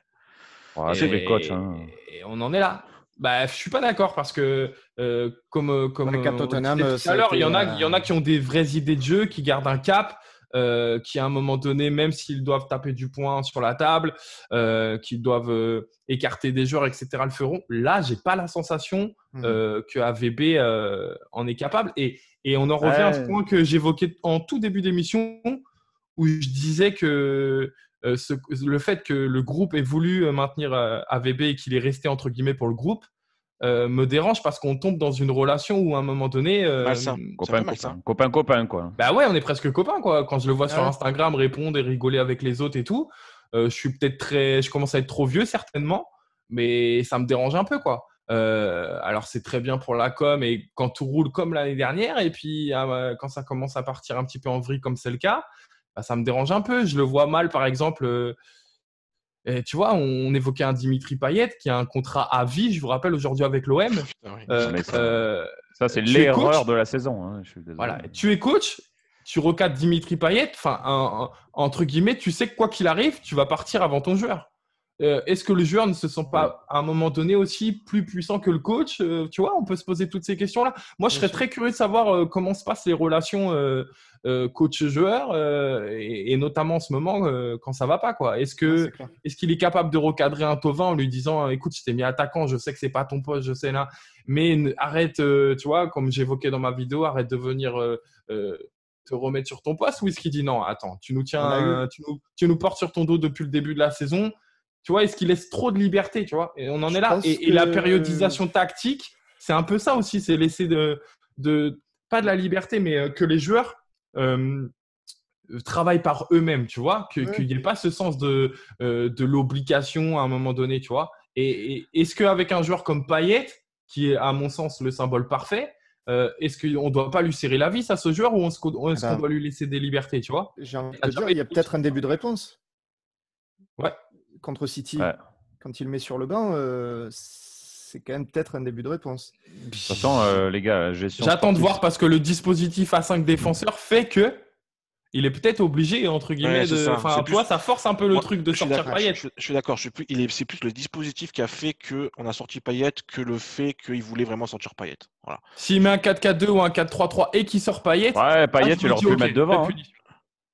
et, hein. et on en est là. Bah, je suis pas d'accord parce que euh, comme euh, comme euh, tout à l'heure, il y en a il y en a qui ont des vraies idées de jeu, qui gardent un cap, qui à un moment donné, même s'ils doivent taper du poing sur la table, qui doivent écarter des joueurs, etc. le feront. Là, j'ai pas la sensation mmh. que AVB en est capable et et on en revient à ce point que j'évoquais en tout début d'émission où je disais que euh, le fait que le groupe ait voulu euh, maintenir euh, AVB et qu'il est resté entre guillemets pour le groupe me dérange parce qu'on tombe dans une relation où à un moment donné copain, copain. copain copain quoi. Bah ouais on est presque copains quoi. Quand je le vois sur Instagram répondre et rigoler avec les autres et tout je suis peut-être très je commence à être trop vieux certainement mais ça me dérange un peu quoi. Alors c'est très bien pour la com et quand tout roule comme l'année dernière et puis ah, quand ça commence à partir un petit peu en vrille comme c'est le cas bah, ça me dérange un peu. Je le vois mal, par exemple. Euh, tu vois, on, évoquait un Dimitri Payet qui a un contrat à vie, je vous rappelle, aujourd'hui avec l'OM. Euh, euh, ça, c'est l'erreur de la saison. Hein, voilà. Tu es coach, tu recadres Dimitri Payet, enfin, entre guillemets, tu sais que quoi qu'il arrive, tu vas partir avant ton joueur. Euh, est-ce que le joueur ne se sent pas à un moment donné aussi plus puissant que le coach euh, Tu vois, on peut se poser toutes ces questions-là. Moi, je serais très curieux de savoir euh, comment se passent les relations coach-joueur et, notamment en ce moment quand ça va pas. Quoi. Est-ce que est-ce qu'il est capable de recadrer un Tovin en lui disant "Écoute, je t'ai mis attaquant, je sais que c'est pas ton poste, je sais là, mais arrête, tu vois, comme j'évoquais dans ma vidéo, arrête de venir." te remettre sur ton poste ou est-ce qu'il dit non, attends, tu nous tiens, tu nous, tu nous portes sur ton dos depuis le début de la saison, tu vois, est-ce qu'il laisse trop de liberté, tu vois? Et on en est là. Et, la périodisation tactique, c'est un peu ça aussi, c'est laisser de, de, pas de la liberté, mais euh, que les joueurs euh, travaillent par eux-mêmes, tu vois, qu'il n'y ait pas ce sens de, euh, de l'obligation à un moment donné, tu vois? Et, est-ce qu'avec un joueur comme Payet, qui est à mon sens le symbole parfait, est-ce qu'on ne doit pas lui serrer la vis à ce joueur ou est-ce qu'on est doit lui laisser des libertés, tu vois? J'ai envie de dire, il y a peut-être un début de réponse. Ouais contre City, quand il met sur le banc, euh, c'est quand même peut-être un début de réponse. De toute façon, euh, les gars, J'attends de voir parce que le dispositif à 5 défenseurs fait que il est peut-être obligé, entre guillemets, Ouais, de. ça. Enfin, plus- ça force un peu le Moi, truc de sortir Payet. Je, je- je suis d'accord. je suis plus- il est- C'est plus le dispositif qui a fait qu'on a sorti Payet que le fait qu'il voulait vraiment sortir Payet. Voilà. S'il met un 4-4-2 ou un 4-3-3 et qu'il sort Payet, Ouais, Payet, je tu me l'aurais dis, pu ok, mettre devant. hein.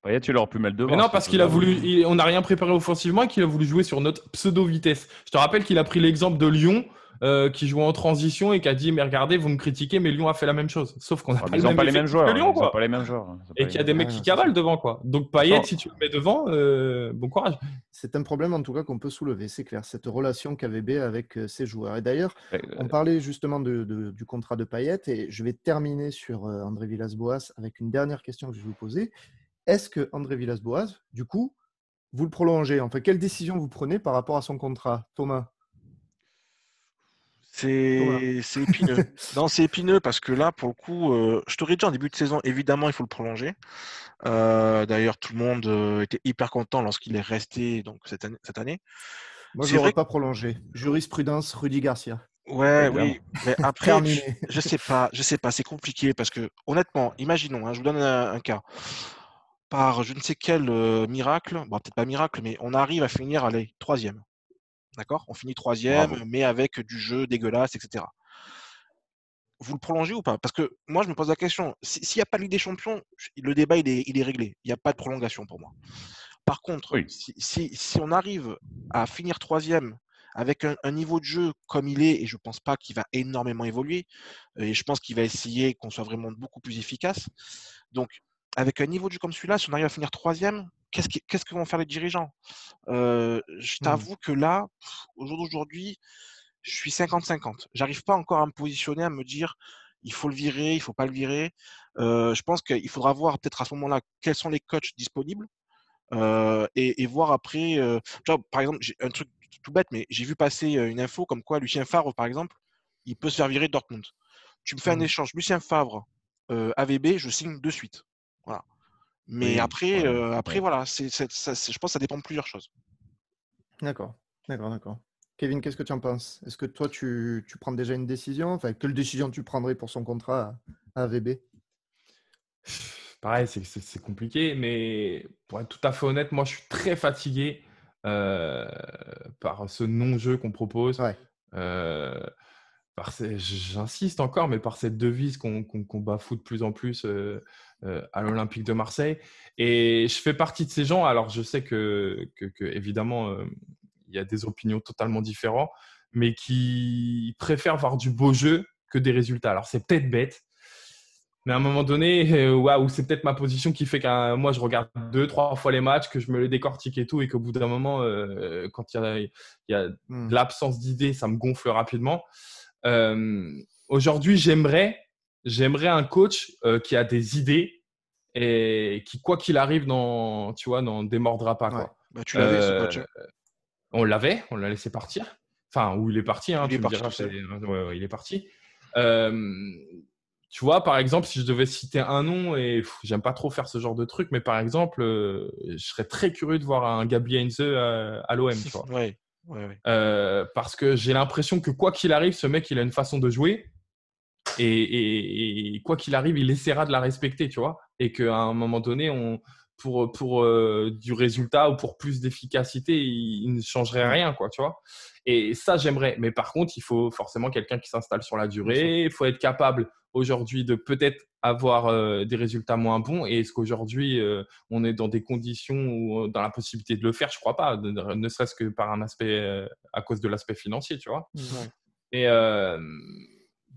Payet, tu l'aurais pu mettre devant. Mais non, parce qu'il a voulu, il- on n'a rien préparé offensivement et qu'il a voulu jouer sur notre pseudo-vitesse. Je te rappelle qu'il a pris l'exemple de Lyon euh, qui jouait en transition et qui a dit Mais regardez, vous me critiquez, mais Lyon a fait la même chose. Sauf qu'on n'a Ah, pas le pas les mêmes joueurs. que Lyon, Ils quoi. n'ont pas les mêmes joueurs. Et qu'il y a des mecs qui cavalent devant, quoi. Donc Payet, Non. si tu le mets devant, euh, bon courage. C'est un problème en tout cas qu'on peut soulever, c'est clair, cette relation qu'AVB avec euh, ses joueurs. Et d'ailleurs, on parlait justement de- de- du contrat de Payet et je vais terminer sur André Villas-Boas avec une dernière question que je vais vous poser. Est-ce que André Villas-Boas, du coup, vous le prolongez? Enfin, quelle décision vous prenez par rapport à son contrat Thomas? C'est c'est épineux. <laughs> non, c'est épineux parce que là, pour le coup, euh, je t'aurais dit en début de saison, évidemment, il faut le prolonger. Euh, D'ailleurs, tout le monde euh, était hyper content lorsqu'il est resté donc cette année. Cette année. Moi, je vrai pas prolongé. Jurisprudence Rudy Garcia. Ouais, Évidemment. oui. Mais <laughs> après, je, je sais pas, je sais pas, c'est compliqué parce que honnêtement, imaginons, hein, je vous donne un, un cas. Par je ne sais quel euh, miracle, bon peut-être pas miracle, mais on arrive à finir allez, troisième. D'accord? On finit troisième, Bravo. mais avec du jeu dégueulasse, etc. Vous le prolongez ou pas? Parce que moi, je me pose la question. si- S'il n'y a pas de Ligue des Champions, le débat, il est, il est réglé. Il n'y a pas de prolongation pour moi. Par contre, Oui. si, si- si on arrive à finir troisième avec un, un niveau de jeu comme il est, et je ne pense pas qu'il va énormément évoluer, et je pense qu'il va essayer qu'on soit vraiment beaucoup plus efficace. Donc, avec un niveau de jeu comme celui-là, si on arrive à finir troisième, qu'est-ce qui- qu'est-ce que vont faire les dirigeants? Euh, Je Hmm. t'avoue que là, au jour d'aujourd'hui, je suis 50-50. J'arrive pas encore à me positionner, à me dire il faut le virer, il faut pas le virer. Euh, je pense qu'il faudra voir peut-être à ce moment-là quels sont les coachs disponibles euh, et, et voir après. par exemple, j'ai un truc tout bête, mais j'ai vu passer une info comme quoi Lucien Favre, par exemple, il peut se faire virer Dortmund. Tu me fais un Mhm. échange, Lucien Favre, AVB, je signe de suite. Mais Oui, après, ouais, euh, après ouais. voilà, c'est, c'est- ça- c'est- je pense que ça dépend de plusieurs choses. D'accord, d'accord, d'accord. Kevin, qu'est-ce que tu en penses? Est-ce que toi, tu, tu prends déjà une décision? Enfin, quelle décision tu prendrais pour son contrat à, AVB <sighs> Pareil, c'est- compliqué, mais pour être tout à fait honnête, moi, je suis très fatigué euh, par ce non-jeu qu'on propose. Ouais. Euh, j'insiste encore, mais par cette devise qu'on bafoue de plus en plus euh, euh, à l'Olympique de Marseille. Et je fais partie de ces gens. Alors, je sais que, que- que, évidemment, euh, il y a des opinions totalement différentes, mais qui préfèrent voir du beau jeu que des résultats. Alors, c'est peut-être bête, mais à un moment donné, waouh, c'est peut-être ma position qui fait que moi, je regarde deux, trois fois les matchs, que je me les décortique et tout, et qu'au bout d'un moment, euh, quand il y a, y a de l'absence d'idées, ça me gonfle rapidement. Euh, Aujourd'hui, j'aimerais, j'aimerais un coach euh, qui a des idées et qui, quoi qu'il arrive, dans, tu vois, n'en démordra pas. Quoi. Ouais. Bah, tu l'avais ce Euh, coach. hein. on l'avait, on l'a laissé partir. Enfin, où il est parti, hein, Il est tu me parti diras, ouais, ouais, il est parti. Euh, tu vois, par exemple, si je devais citer un nom, et j'aime pas trop faire ce genre de truc, mais par exemple, euh, je serais très curieux de voir un Gabi Heinze euh, à l'OM. Ouais, Euh, parce que j'ai l'impression que quoi qu'il arrive, ce mec, il a une façon de jouer. Et, et- et quoi qu'il arrive, il essaiera de la respecter, tu vois? Et qu'à un moment donné, on, pour, pour euh, du résultat ou pour plus d'efficacité, il, il ne changerait rien, quoi, tu vois. Et ça, j'aimerais. Mais par contre, il faut forcément quelqu'un qui s'installe sur la durée. Il faut être capable aujourd'hui de peut-être avoir euh, des résultats moins bons. Et est-ce qu'aujourd'hui, euh, on est dans des conditions euh, dans la possibilité de le faire? Je crois pas, de- ne serait-ce que par un aspect, à cause de l'aspect financier, tu vois. Et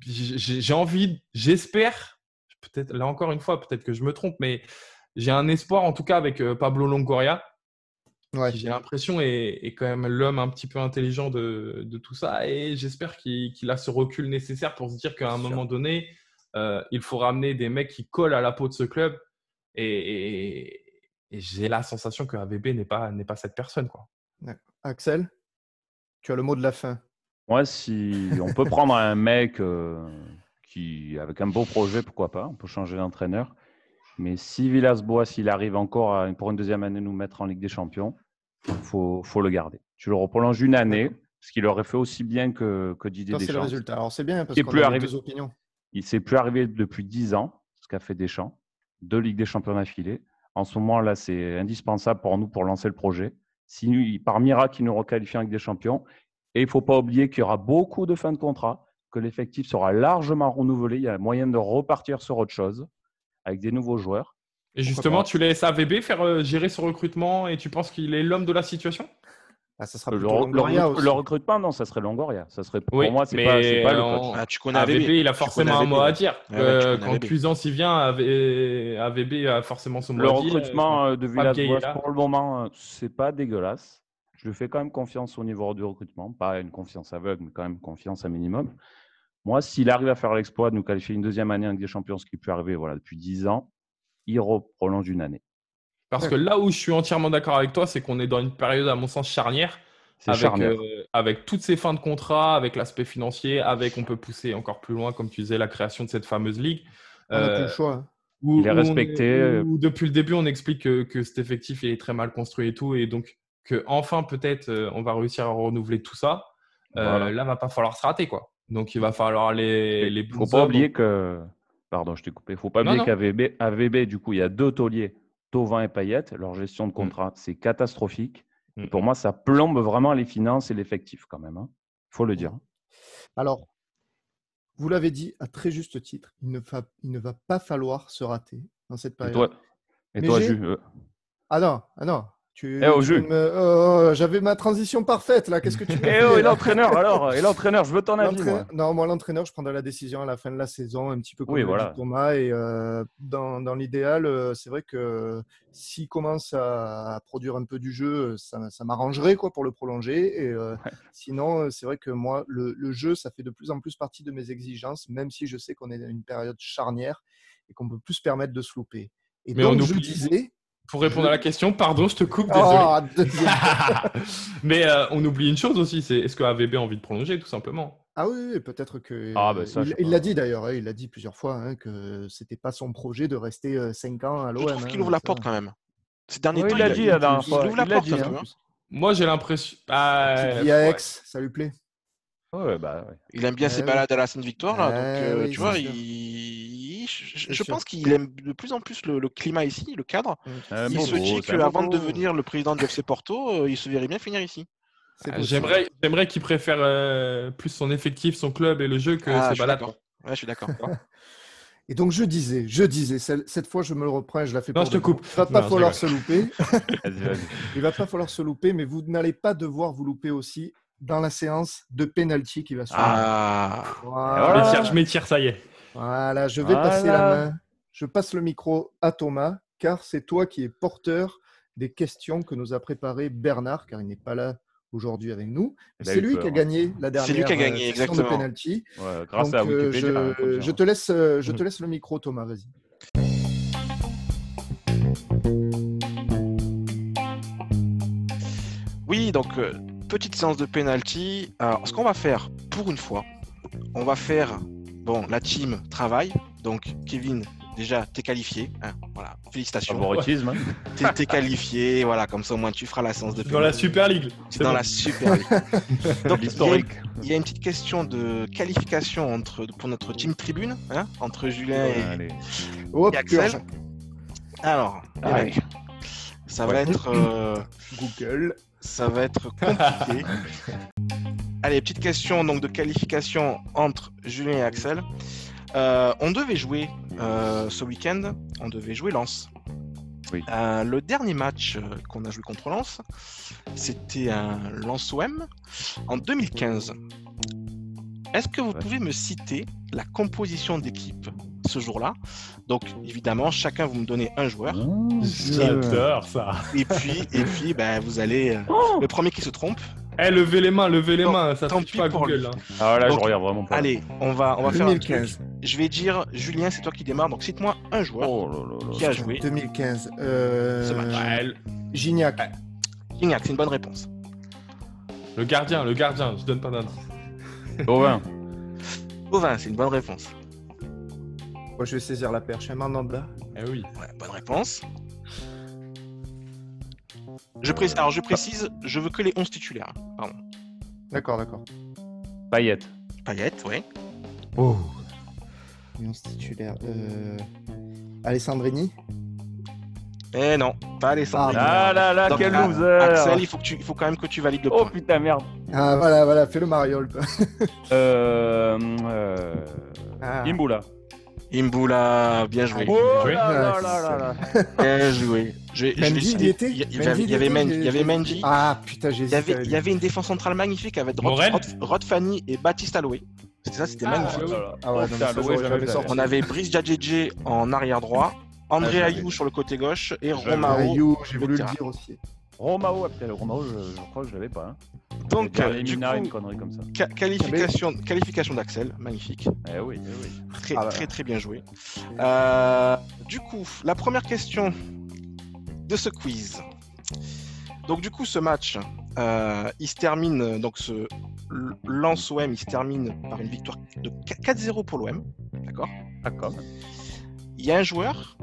j'ai j'ai envie, j'espère, peut-être là encore une fois, peut-être que je me trompe, mais j'ai un espoir en tout cas avec euh, Pablo Longoria, Ouais. qui j'ai l'impression est, est quand même l'homme un petit peu intelligent de, de tout ça. Et j'espère qu'il a ce recul nécessaire pour se dire qu'à un Sûr. moment donné, euh, il faut ramener des mecs qui collent à la peau de ce club. Et, et- et j'ai la sensation que AVB n'est pas, n'est pas cette personne. Quoi. Axel, tu as le mot de la fin. Moi, si on peut prendre un mec euh, qui, avec un beau projet, pourquoi pas, on peut changer d'entraîneur. Mais si Villas-Boas, s'il arrive encore à- pour une deuxième année nous mettre en Ligue des Champions, il faut, faut le garder. Tu le reprolonges une année, ce qu'il aurait fait aussi bien que, que Didier Ça, c'est le résultat. Alors, c'est bien parce qu'on a arrivé- deux opinions. Il s'est plus arrivé depuis 10 ans, ce qu'a fait Deschamps, deux Ligues des Champions d'affilée. En ce moment, là, c'est indispensable pour nous pour lancer le projet. Si par miracle, il nous requalifie avec des champions. Et il ne faut pas oublier qu'il y aura beaucoup de fins de contrat, que l'effectif sera largement renouvelé. Il y a moyen de repartir sur autre chose avec des nouveaux joueurs. Et justement, tu laisses AVB faire euh, gérer ce recrutement et tu penses qu'il est l'homme de la situation? Ah, ça sera le, Longoria le, recrutement, non, ça serait Longoria. Ça serait, pour moi, c'est pas, pas, le coach. Ah, tu connais AVB, il a forcément un mot à dire. Euh, quand Cuisance y vient, AVB a forcément son mot à dire. Le recrutement euh, de Villas-Boas, pour le moment, c'est pas dégueulasse. Je lui fais quand même confiance au niveau du recrutement. Pas une confiance aveugle, mais quand même confiance à minimum. Moi, s'il arrive à faire l'exploit de nous qualifier une deuxième année avec des champions, ce qui peut arriver voilà, depuis 10 ans, il prolonge d'une année. Parce que là où je suis entièrement d'accord avec toi, c'est qu'on est dans une période, à mon sens, charnière. Avec, euh, avec toutes ces fins de contrat, avec l'aspect financier, avec, on peut pousser encore plus loin, comme tu disais, la création de cette fameuse ligue. On n'a plus le euh, choix. Hein. Où, il est respecté. depuis le début, on explique que, que, cet effectif est très mal construit et tout. Et donc, que enfin peut-être, euh, on va réussir à renouveler tout ça. Là, il va pas falloir se rater. quoi. Donc, il va falloir les. Il ne faut pas oublier que. Pardon, je t'ai coupé. Il ne faut pas oublier qu'AVB, AVB, du coup, il y a deux tauliers Tovin et Payette, leur gestion de mm. contrat, c'est catastrophique. Mm. pour moi, ça plombe vraiment les finances et l'effectif quand même. Il hein. faut le dire. Alors, vous l'avez dit à très juste titre, il ne, il ne va pas falloir se rater dans cette période. Et toi, et toi Ah non, ah non, eh, au jeu. Oh, j'avais ma transition parfaite là. Qu'est-ce que tu <laughs> Eh oh, et l'entraîneur alors Et l'entraîneur, je veux ton avis. Non, moi l'entraîneur, je prendrai la décision à la fin de la saison, un petit peu comme oui, Thomas. Et euh, dans, dans l'idéal, euh, c'est vrai que s'il commence à, produire un peu du jeu, ça, ça m'arrangerait quoi pour le prolonger. Et euh, sinon, c'est vrai que moi, le, le, jeu, ça fait de plus en plus partie de mes exigences, même si je sais qu'on est dans une période charnière et qu'on peut plus se permettre de se louper. Et Mais donc, on je disais pour répondre à la question, pardon, je te coupe, désolé. Oh, <laughs> Mais euh, on oublie une chose aussi, c'est est-ce que AVB a envie de prolonger, tout simplement? Ah oui, peut-être que. Ah, bah il l'a dit d'ailleurs, hein, il l'a dit plusieurs fois hein, que c'était pas son projet de rester 5 euh, ans à l'OM. Je trouve qu'il ouvre la porte quand même. Ces derniers temps, il l'a dit la dernière fois. Il ouvre la porte. Hein. Moi, j'ai l'impression. Ah, il y a Aix, ça lui plaît. Ouais, bah, ouais. Il aime bien ses balades à la Sainte-Victoire, là. donc, euh, tu vois, il je, pense qu'il aime de plus en plus le, climat ici, le cadre. il se dit qu'avant de devenir le président de FC Porto, euh, il se verrait bien finir ici. Ah, j'aimerais, j'aimerais qu'il préfère euh, plus son effectif, son club et le jeu que ah, ses balades. Ouais, je suis d'accord. <laughs> Et donc je disais, je disais, cette fois je me le reprends, je la fais non, je te coupe. Il va pas falloir se louper. <laughs> Il va pas falloir se louper, mais vous n'allez pas devoir vous louper aussi dans la séance de penalty qui va suivre. Ah, voilà. je m'étire, ça y est. Voilà, je vais passer la main. Je passe le micro à Thomas, car c'est toi qui es porteur des questions que nous a préparées Bernard, car il n'est pas là aujourd'hui avec nous. C'est lui qui a gagné la dernière C'est lui qui a gagné, euh, exactement. de penalty. grâce à euh, je, hein, je, te laisse, euh, je te <laughs> laisse le micro, Thomas. Vas-y. Oui, donc petite séance de penalty. Alors, ce qu'on va faire pour une fois, on va faire Bon, la team travaille. Donc, Kevin, déjà, t'es qualifié. Hein, voilà, félicitations. Favoritisme. Hein. T'es qualifié. Voilà, comme ça, au moins, tu feras la séance de Dans la Super League. Dans la Super League. <laughs> Donc, l'historique. Il y, a une petite question de qualification entre, pour notre team tribune, hein, entre Julien et, Axel. Alors, ça va être. Euh, Google. Ça va être compliqué. <laughs> Allez, petite question donc de qualification entre Julien et Axel. Euh, on devait jouer euh, ce week-end, on devait jouer Lens. Oui. Euh, le dernier match qu'on a joué contre Lens, c'était un Lens-OM en 2015. Est-ce que vous pouvez me citer la composition d'équipe ce jour-là? Donc, évidemment, chacun vous me donnez un joueur. J'adore ça. Et puis, et puis ben, vous allez. Oh le premier qui se trompe, eh, levez les mains, levez les mains, ça ne pas Google. Hein. Ah là, je regarde vraiment pas. Allez, on va, on va faire un truc. Je vais dire, Julien, c'est toi qui démarre, donc cite-moi un joueur oh qui a joué. 2015. Euh... Gignac. Gignac, c'est une bonne réponse. Le gardien, le gardien, je donne pas d'indice. Bovin. <laughs> Bovin, c'est une bonne réponse. Moi, je vais saisir la perche. Mandanda. Eh oui. Ouais, bonne réponse. Je précise, alors je précise, je veux que les 11 titulaires. Pardon. D'accord, d'accord. Payette. Payette, oui. Oh. Les 11 titulaires. Euh... Alessandrini? Eh non, pas Alessandro. Ah là là, Donc, quel ah, loser Axel, il faut, que tu, il faut quand même que tu valides le Oh point. putain, merde Ah, voilà, voilà, fais le mariole. toi. Euh... euh... Ah. Imbula. Imbula, bien joué. Oh joué. là là Ah, là là là Bien joué. Je, je il y citer- était Il y, il y Mendy, avait, il y avait était Mendy, J'ai- il y avait j'ai- Mendy. Ah, putain, j'ai Il y, avait, avec il y avait une défense centrale magnifique avec Rod, Morel Rod, Rod Fanny et Baptiste Alloué. C'était ça, c'était Ah, magnifique. Ah ouais, Oh. On avait Brice Djadjedje en arrière droit, André Ayou sur le côté gauche et. Romao. Ayou, j'ai le voulu le dire aussi. Romao, ah, putain, le Romao, je, je crois que je l'avais pas. Hein. Donc, euh, du Mina, coup, une connerie comme ça. ca- qualification, qualification d'Axel, magnifique. Eh oui, eh oui. Très, Ah bah. très, très bien joué. Euh, du coup, la première question de ce quiz. Donc, du coup, ce match, euh, il se termine, donc ce lance OM, il se termine par une victoire de 4-0 pour l'OM. D'accord? D'accord. Il y a un joueur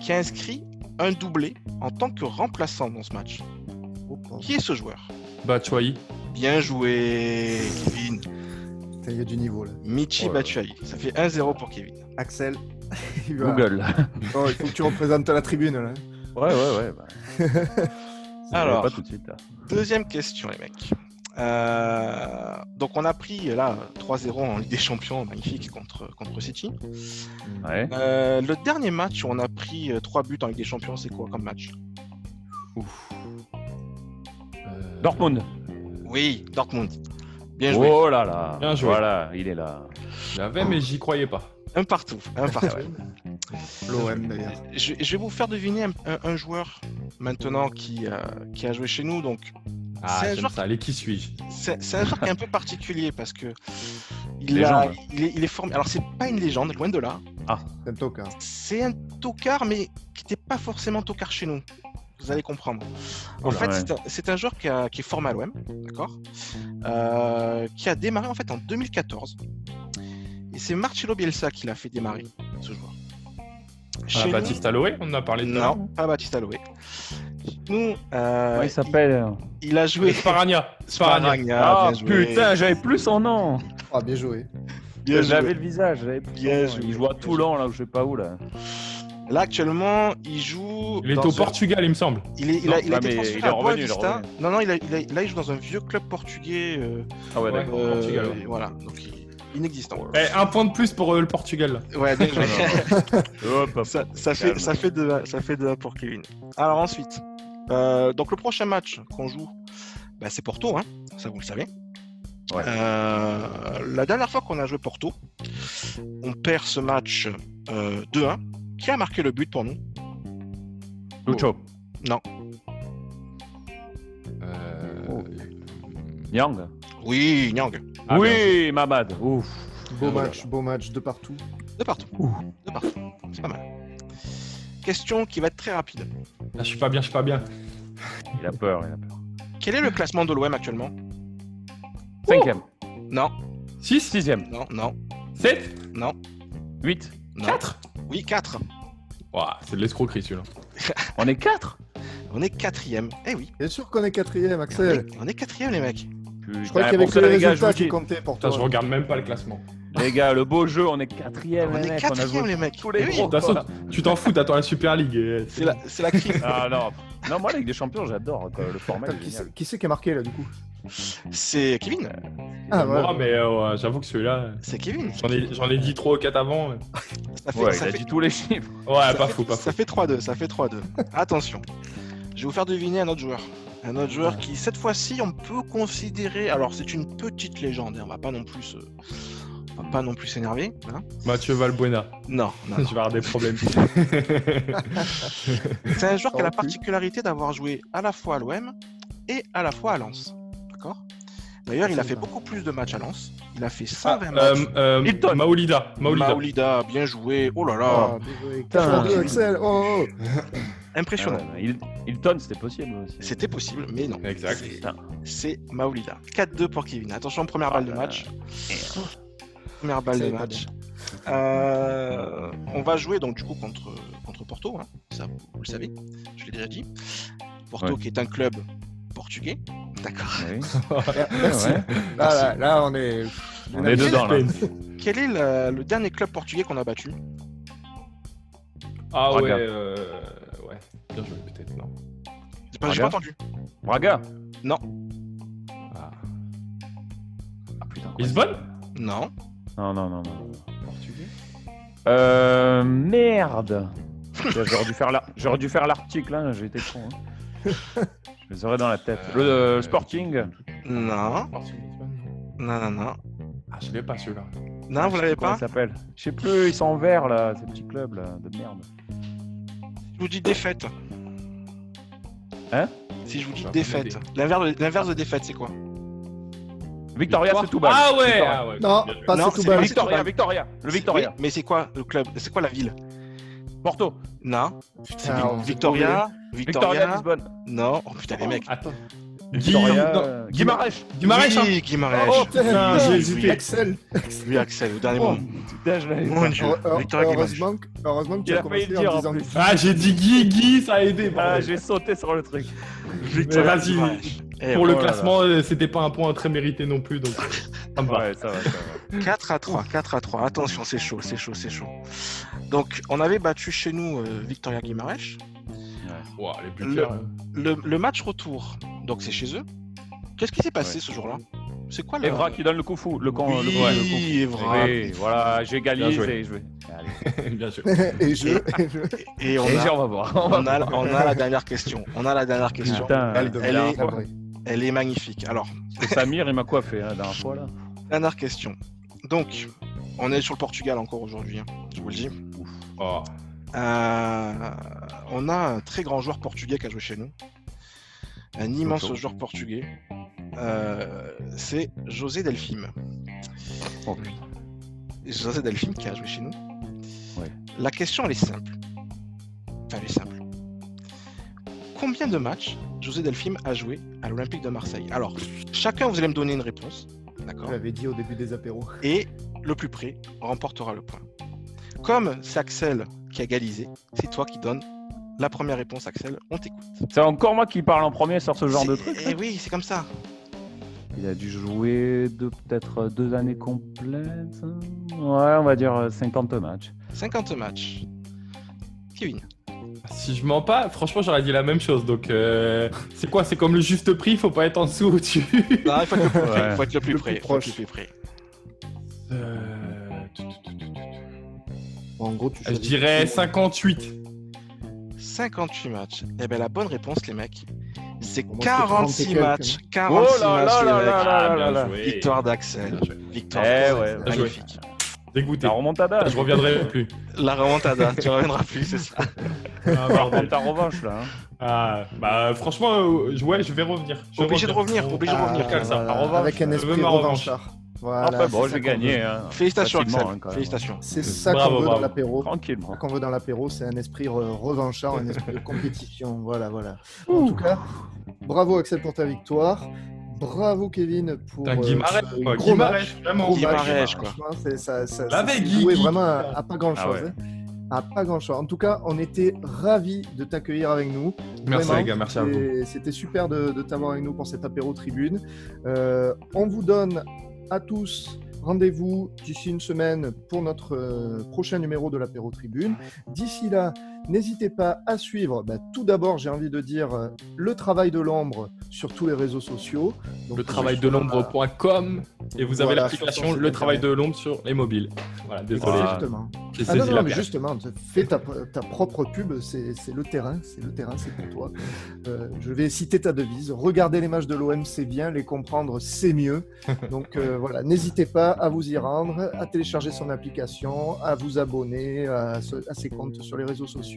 qui a inscrit un doublé en tant que remplaçant dans ce match. Oh. Qui est ce joueur? Batshuayi. Bien joué, Kevin. Il y a du niveau là. Michi Oh là. Batshuayi. Ça fait 1-0 pour Kevin. Axel. <laughs> il va- Google. Oh, il faut que tu représentes la tribune là. Ouais, ouais, ouais. Bah. <laughs> Alors. Pas tout de suite. Là. Deuxième question, les mecs. Euh, donc on a pris là 3-0 en Ligue des Champions, magnifique contre, contre City. Ouais. Euh, le dernier match où on a pris 3 buts en Ligue des Champions, c'est quoi comme match? Ouf. Euh, Dortmund. Oui, Dortmund. Bien joué. Oh là là. Bien joué. Voilà, il est là. Je l'avais, mais j'y croyais pas. Un partout. Un <laughs> partout. L'OM d'ailleurs. je, je vais vous faire deviner un, un- un joueur maintenant qui, euh, qui a joué chez nous. Donc Ah, un j'aime joueur- ça. Allez, qui suis-je? C'est c'est un joueur qui est un peu particulier parce que il, Légende. a, il, est, il est formé. Alors c'est pas une légende, loin de là. C'est un tocard. C'est un tocard, mais qui n'était pas forcément tocard chez nous. Vous allez comprendre. En Oula, fait, ouais. c'est un- c'est un, joueur qui, a- qui est formé à l'OM, d'accord? Euh, Qui a démarré en fait en 2014. Et c'est Marcelo Bielsa qui l'a fait démarrer, ce joueur. ah, Chez nous- Baptiste Aloé, on en a parlé de Non, pas Baptiste Aloé. Nous, euh, il s'appelle il, il a joué. Sparagna. Sparagna. Sparagna, Ah bien joué. putain, j'avais plus son nom. Ah, bien joué. Bien J'avais le visage, j'avais plus Bien son nom. joué. Il joue à Toulon, là, où je sais pas où, là. Là, actuellement, il joue. Il est au un- Portugal, il me semble. Il, est, il Non, a, il a ah, été mais transféré il est à revenu, il est Boavista. revenu. Non, non, il, a- il, a- là, il joue dans un vieux club portugais. euh, Ah ouais, Ouais. d'accord. Portugal, ouais. Voilà, donc il- inexistant. Eh, un point de plus pour euh, le Portugal. Ouais, <laughs> hop. ça, ça fait, ça, fait de, ça fait de 1 pour Kevin. Alors ensuite, euh, donc le prochain match qu'on joue, bah, c'est Porto, hein, ça vous le savez. Ouais. Euh, la dernière fois qu'on a joué Porto, on perd ce match euh, 2-1. Qui a marqué le but pour nous? Lucho. Non. Euh, Yang. Oui, Nyang. Ah, bien oui, Mamad. Ouf. Beau voilà. match, beau match de partout. De partout. De partout. C'est pas mal. Question qui va être très rapide. Ah, je suis pas bien, je suis pas bien. Il a peur, il a peur. Quel est le classement de l'OM actuellement? Cinquième. Non, 6, Sixième. non, non, 7, non, Huit. non. 4. Oui, 4. c'est de l'escroquerie celui-là. <laughs> On est quatre? On est quatrième. Eh oui, Bien sûr qu'on est quatrième, on Axel. est, on est quatrième les mecs. Je crois qu'il y avait que les résultats qui comptaient pour Putain, toi. je regarde même pas le classement. Les gars, le beau jeu, on est quatrième. On les est mecs, on a quatrième joué les mecs. tous les oui. De toute façon, tu t'en fous, t'attends la Super League. et C'est la, c'est la crise. Ah non, non moi, la Ligue des Champions, j'adore. Le format Attends, qui c'est- qui c'est qui a marqué là du coup C'est Kevin. Ah Moi, ouais. mais euh, j'avoue que celui-là, C'est Kevin. j'en ai, j'en ai dit 3 ou 4 avant. mais- Ça fait, Ouais, ça il a fait- dit tous les chiffres. Ouais, ça pas fait- fou, pas fou. Ça fait 3-2, ça fait 3-2. Attention. Je vais vous faire deviner un autre joueur. Un autre joueur qui, cette fois-ci, on peut considérer. Alors, c'est une petite légende. hein, On va pas non plus. se- On va pas non plus s'énerver. hein. Mathieu Valbuena. Non, non, <laughs> Je vais avoir des problèmes. <laughs> C'est un joueur qui a la particularité d'avoir joué à la fois à l'OM et à la fois à Lens. D'accord? D'ailleurs, il a fait beaucoup plus de matchs à Lens. Il a fait 120 Ah, matchs. euh, euh, Hilton. Maolida. Maolida. Maolida, bien joué. Oh là là, Ah, bien joué. 82, Axel. Oh, oh. <laughs> impressionnant. Ah ouais, Il- Hilton, c'était possible aussi. C'était possible, mais non. Exact. C'est- Maolida. 4-2 pour Kevin. Attention, première balle de Ah, match. Première balle de match. Euh, on va jouer donc du coup contre, contre Porto, hein. ça vous, vous le savez, je l'ai déjà dit. Porto Ouais. qui est un club portugais. D'accord. Oui. <laughs> Merci. Ouais. Là, là, là, on est. On est dedans, là. Quel est le, le dernier club portugais qu'on a battu? Ah ouais, Braga. euh, ouais. Bien joué, peut-être, non. J'ai pas, Braga entendu. Braga Ah. Ah putain. quoi. Lisbonne Non. Non, non, non, non. Portugais Euh. Merde <laughs> J'aurais dû faire la- j'aurais dû faire l'article, hein, j'ai été con. hein. <laughs> Je les aurais dans la tête. Le euh, Sporting Non. Non. Non, non, non. Ah, je l'ai pas celui-là. Non, vous l'avez Comment pas il s'appelle Je sais plus, ils sont en vert là, ces petits clubs là, de merde. Je vous dis défaite. Hein Si je vous dis Bah, défaite. bonne L'inverse de, l'inverse de défaite, c'est quoi Victoria, c'est tout bas. Ah ouais, Victoria. ah ouais. Non, bien joué. pas Non, c'est tout c'est bas. Victoria, Setúbal. Victoria. Le Victoria. Oui, mais c'est quoi le club C'est quoi la ville? Porto. Non. On s'est Victoria Victoria, Victoria Lisbonne. Non. Oh putain, les mecs. Attends. Victoria. non, euh. Guimarães, hein Oui, Guimarães. Oh putain, j'ai hésité. oui. Axel. Oui, Axel, au dernier Oh, moment. putain, je l'avais Mon. Dieu. Victoria Guimarães. Heureusement, que- tu as commencé le en disant. Ah, j'ai dit Guy, Guy, ça a aidé. Ah, j'ai sauté sur le truc. Victoria vas-y. Guimarães. Eh, Pour le classement, euh, c'était pas un point très mérité non plus, donc ça me va. Ouais, ça va, ça va. 4 à 3, 4 à 3. Attention, c'est chaud, c'est chaud, c'est chaud. Donc, on avait battu chez nous euh, Victoria Guimarães. Les buteurs. hein. Le, le match retour, donc c'est chez eux. Qu'est-ce qui s'est passé Ouais. ce jour-là? C'est quoi le. Evra qui donne le coup fou. Le con. Oui, le, ouais, le coup fou. Evra. Oui, voilà, j'égalise <laughs> et je vais. Bien joué. et je. et on Et a, on va voir. On a, on a la dernière question. On a la dernière question. Putain, Elle est-. Elle magnifique. Alors, Samir, il m'a coiffé hein, la dernière fois là? dernière question. Donc, on est sur le Portugal encore aujourd'hui, hein, je vous le dis. Oh. Euh, on a un très grand joueur portugais qui a joué chez nous. Un immense joueur portugais. Euh, c'est José Delphine. Oh. José Delphine qui a joué chez nous. Ouais. La question, elle est simple. Enfin, elle est simple. Combien de matchs José Delphine a joué à l'Olympique de Marseille? Alors, chacun, vous allez me donner une réponse. D'accord? Je l'avais dit au début des apéros. Et le plus près remportera le point. Comme c'est Axel qui a égalisé, c'est toi qui donnes la première réponse, Axel. On t'écoute. C'est encore moi qui parle en premier sur ce genre de truc. Eh oui, c'est comme ça. Il a dû jouer de peut-être deux années complètes. Ouais, on va dire euh, 50 matchs. 50 matchs. Kevin. Si je mens pas, franchement, j'aurais dit la même chose. Donc, euh, c'est quoi? C'est comme le juste prix, faut pas être en dessous ou au-dessus. <laughs> Non, il faut être le plus près. Ouais. Il faut être le plus Le près. plus proche. le plus. Euh. Bon, en gros, tu Je dirais 58. 58 matchs. Eh bien, la bonne réponse, les mecs, c'est Pour moi, c'était 30 et 46 quelques, matchs. hein. 46 Oh là matchs, là les là mecs. là là Ah, là là. joué. Victoire d'Axel. Victoire Eh d'Axel. ouais, bien joué. Magnifique. Dégoûté. La remontada. Je reviendrai plus. La remontada. tu reviendras plus, c'est ça. Ah, ta revanche là. hein. Ah, bah franchement, euh, je- ouais, je vais revenir. Je vais Obligé de revenir, obligé de Ah, revenir. comme ça. revanche, avec un je veux esprit revanchard. Voilà, Enfin bon, j'ai gagné. veut. hein. Félicitations, Axel. hein, même. Félicitations. C'est ça Bravo, qu'on veut bravo. dans l'apéro. Tranquillement. Qu'on veut dans l'apéro, c'est un esprit re- revanchard, un esprit de <laughs> compétition. Voilà, voilà. En tout cas, bravo Axel pour ta victoire. Bravo Kevin pour euh, quoi. gros Guimarães, match. vraiment. Gros Guimarães, match. quoi. Franchement, c'est- ça, joué vraiment à, à pas grand Ah chose. À pas grand chose. En tout cas, on était ravis de t'accueillir avec nous. Merci Vraiment, les gars, merci à vous. c'était- C'était super de, de t'avoir avec nous pour cet apéro tribune. Euh, on vous donne à tous rendez-vous d'ici une semaine pour notre euh, prochain numéro de l'apéro tribune. D'ici là, n'hésitez pas à suivre, bah, tout d'abord, j'ai envie de dire, euh, le travail de l'ombre sur tous les réseaux sociaux. Donc, Le travail de l'ombre.com et vous avez l'application Le travail de l'ombre sur les mobiles. Voilà, désolé. Exactement. Ah non, mais justement, fais ta, ta propre pub, c'est c'est le terrain, c'est le terrain, c'est pour toi. Euh, je vais citer ta devise. Regarder les matchs de l'OM, c'est bien, les comprendre, c'est mieux. <laughs> Donc euh, voilà, n'hésitez pas à vous y rendre, à télécharger son application, à vous abonner à, ce- à ses comptes sur les réseaux sociaux.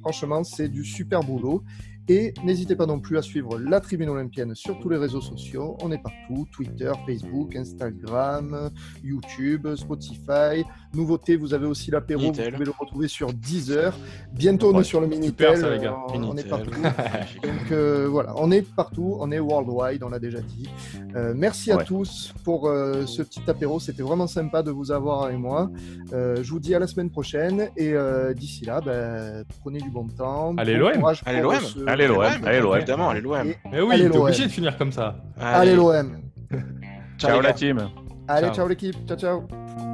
Franchement, c'est du super boulot. Et n'hésitez pas non plus à suivre la Tribune Olympienne sur tous les réseaux sociaux. On est partout Twitter, Facebook, Instagram, YouTube, Spotify. Nouveauté, vous avez aussi l'apéro, vous pouvez le retrouver sur Deezer. Bientôt, on est sur le Minitel. super, ça, les gars. euh, on est partout. <laughs> Donc euh, voilà, on est partout, on est worldwide, on l'a déjà dit. Euh, merci à Ouais. tous pour euh, ce petit apéro, c'était vraiment sympa de vous avoir avec moi. Euh, je vous dis à la semaine prochaine et euh, d'ici là, ben, prenez du bon temps. Allez, Bon l'OM. Allez, l'OM. Allez, l'OM. Allez, l'OM. Évidemment, allez, l'OM. Mais oui, t'es obligé de finir comme ça. Allez l'OM. Ciao la team. Allez, Ciao. ciao l'équipe, ciao ciao.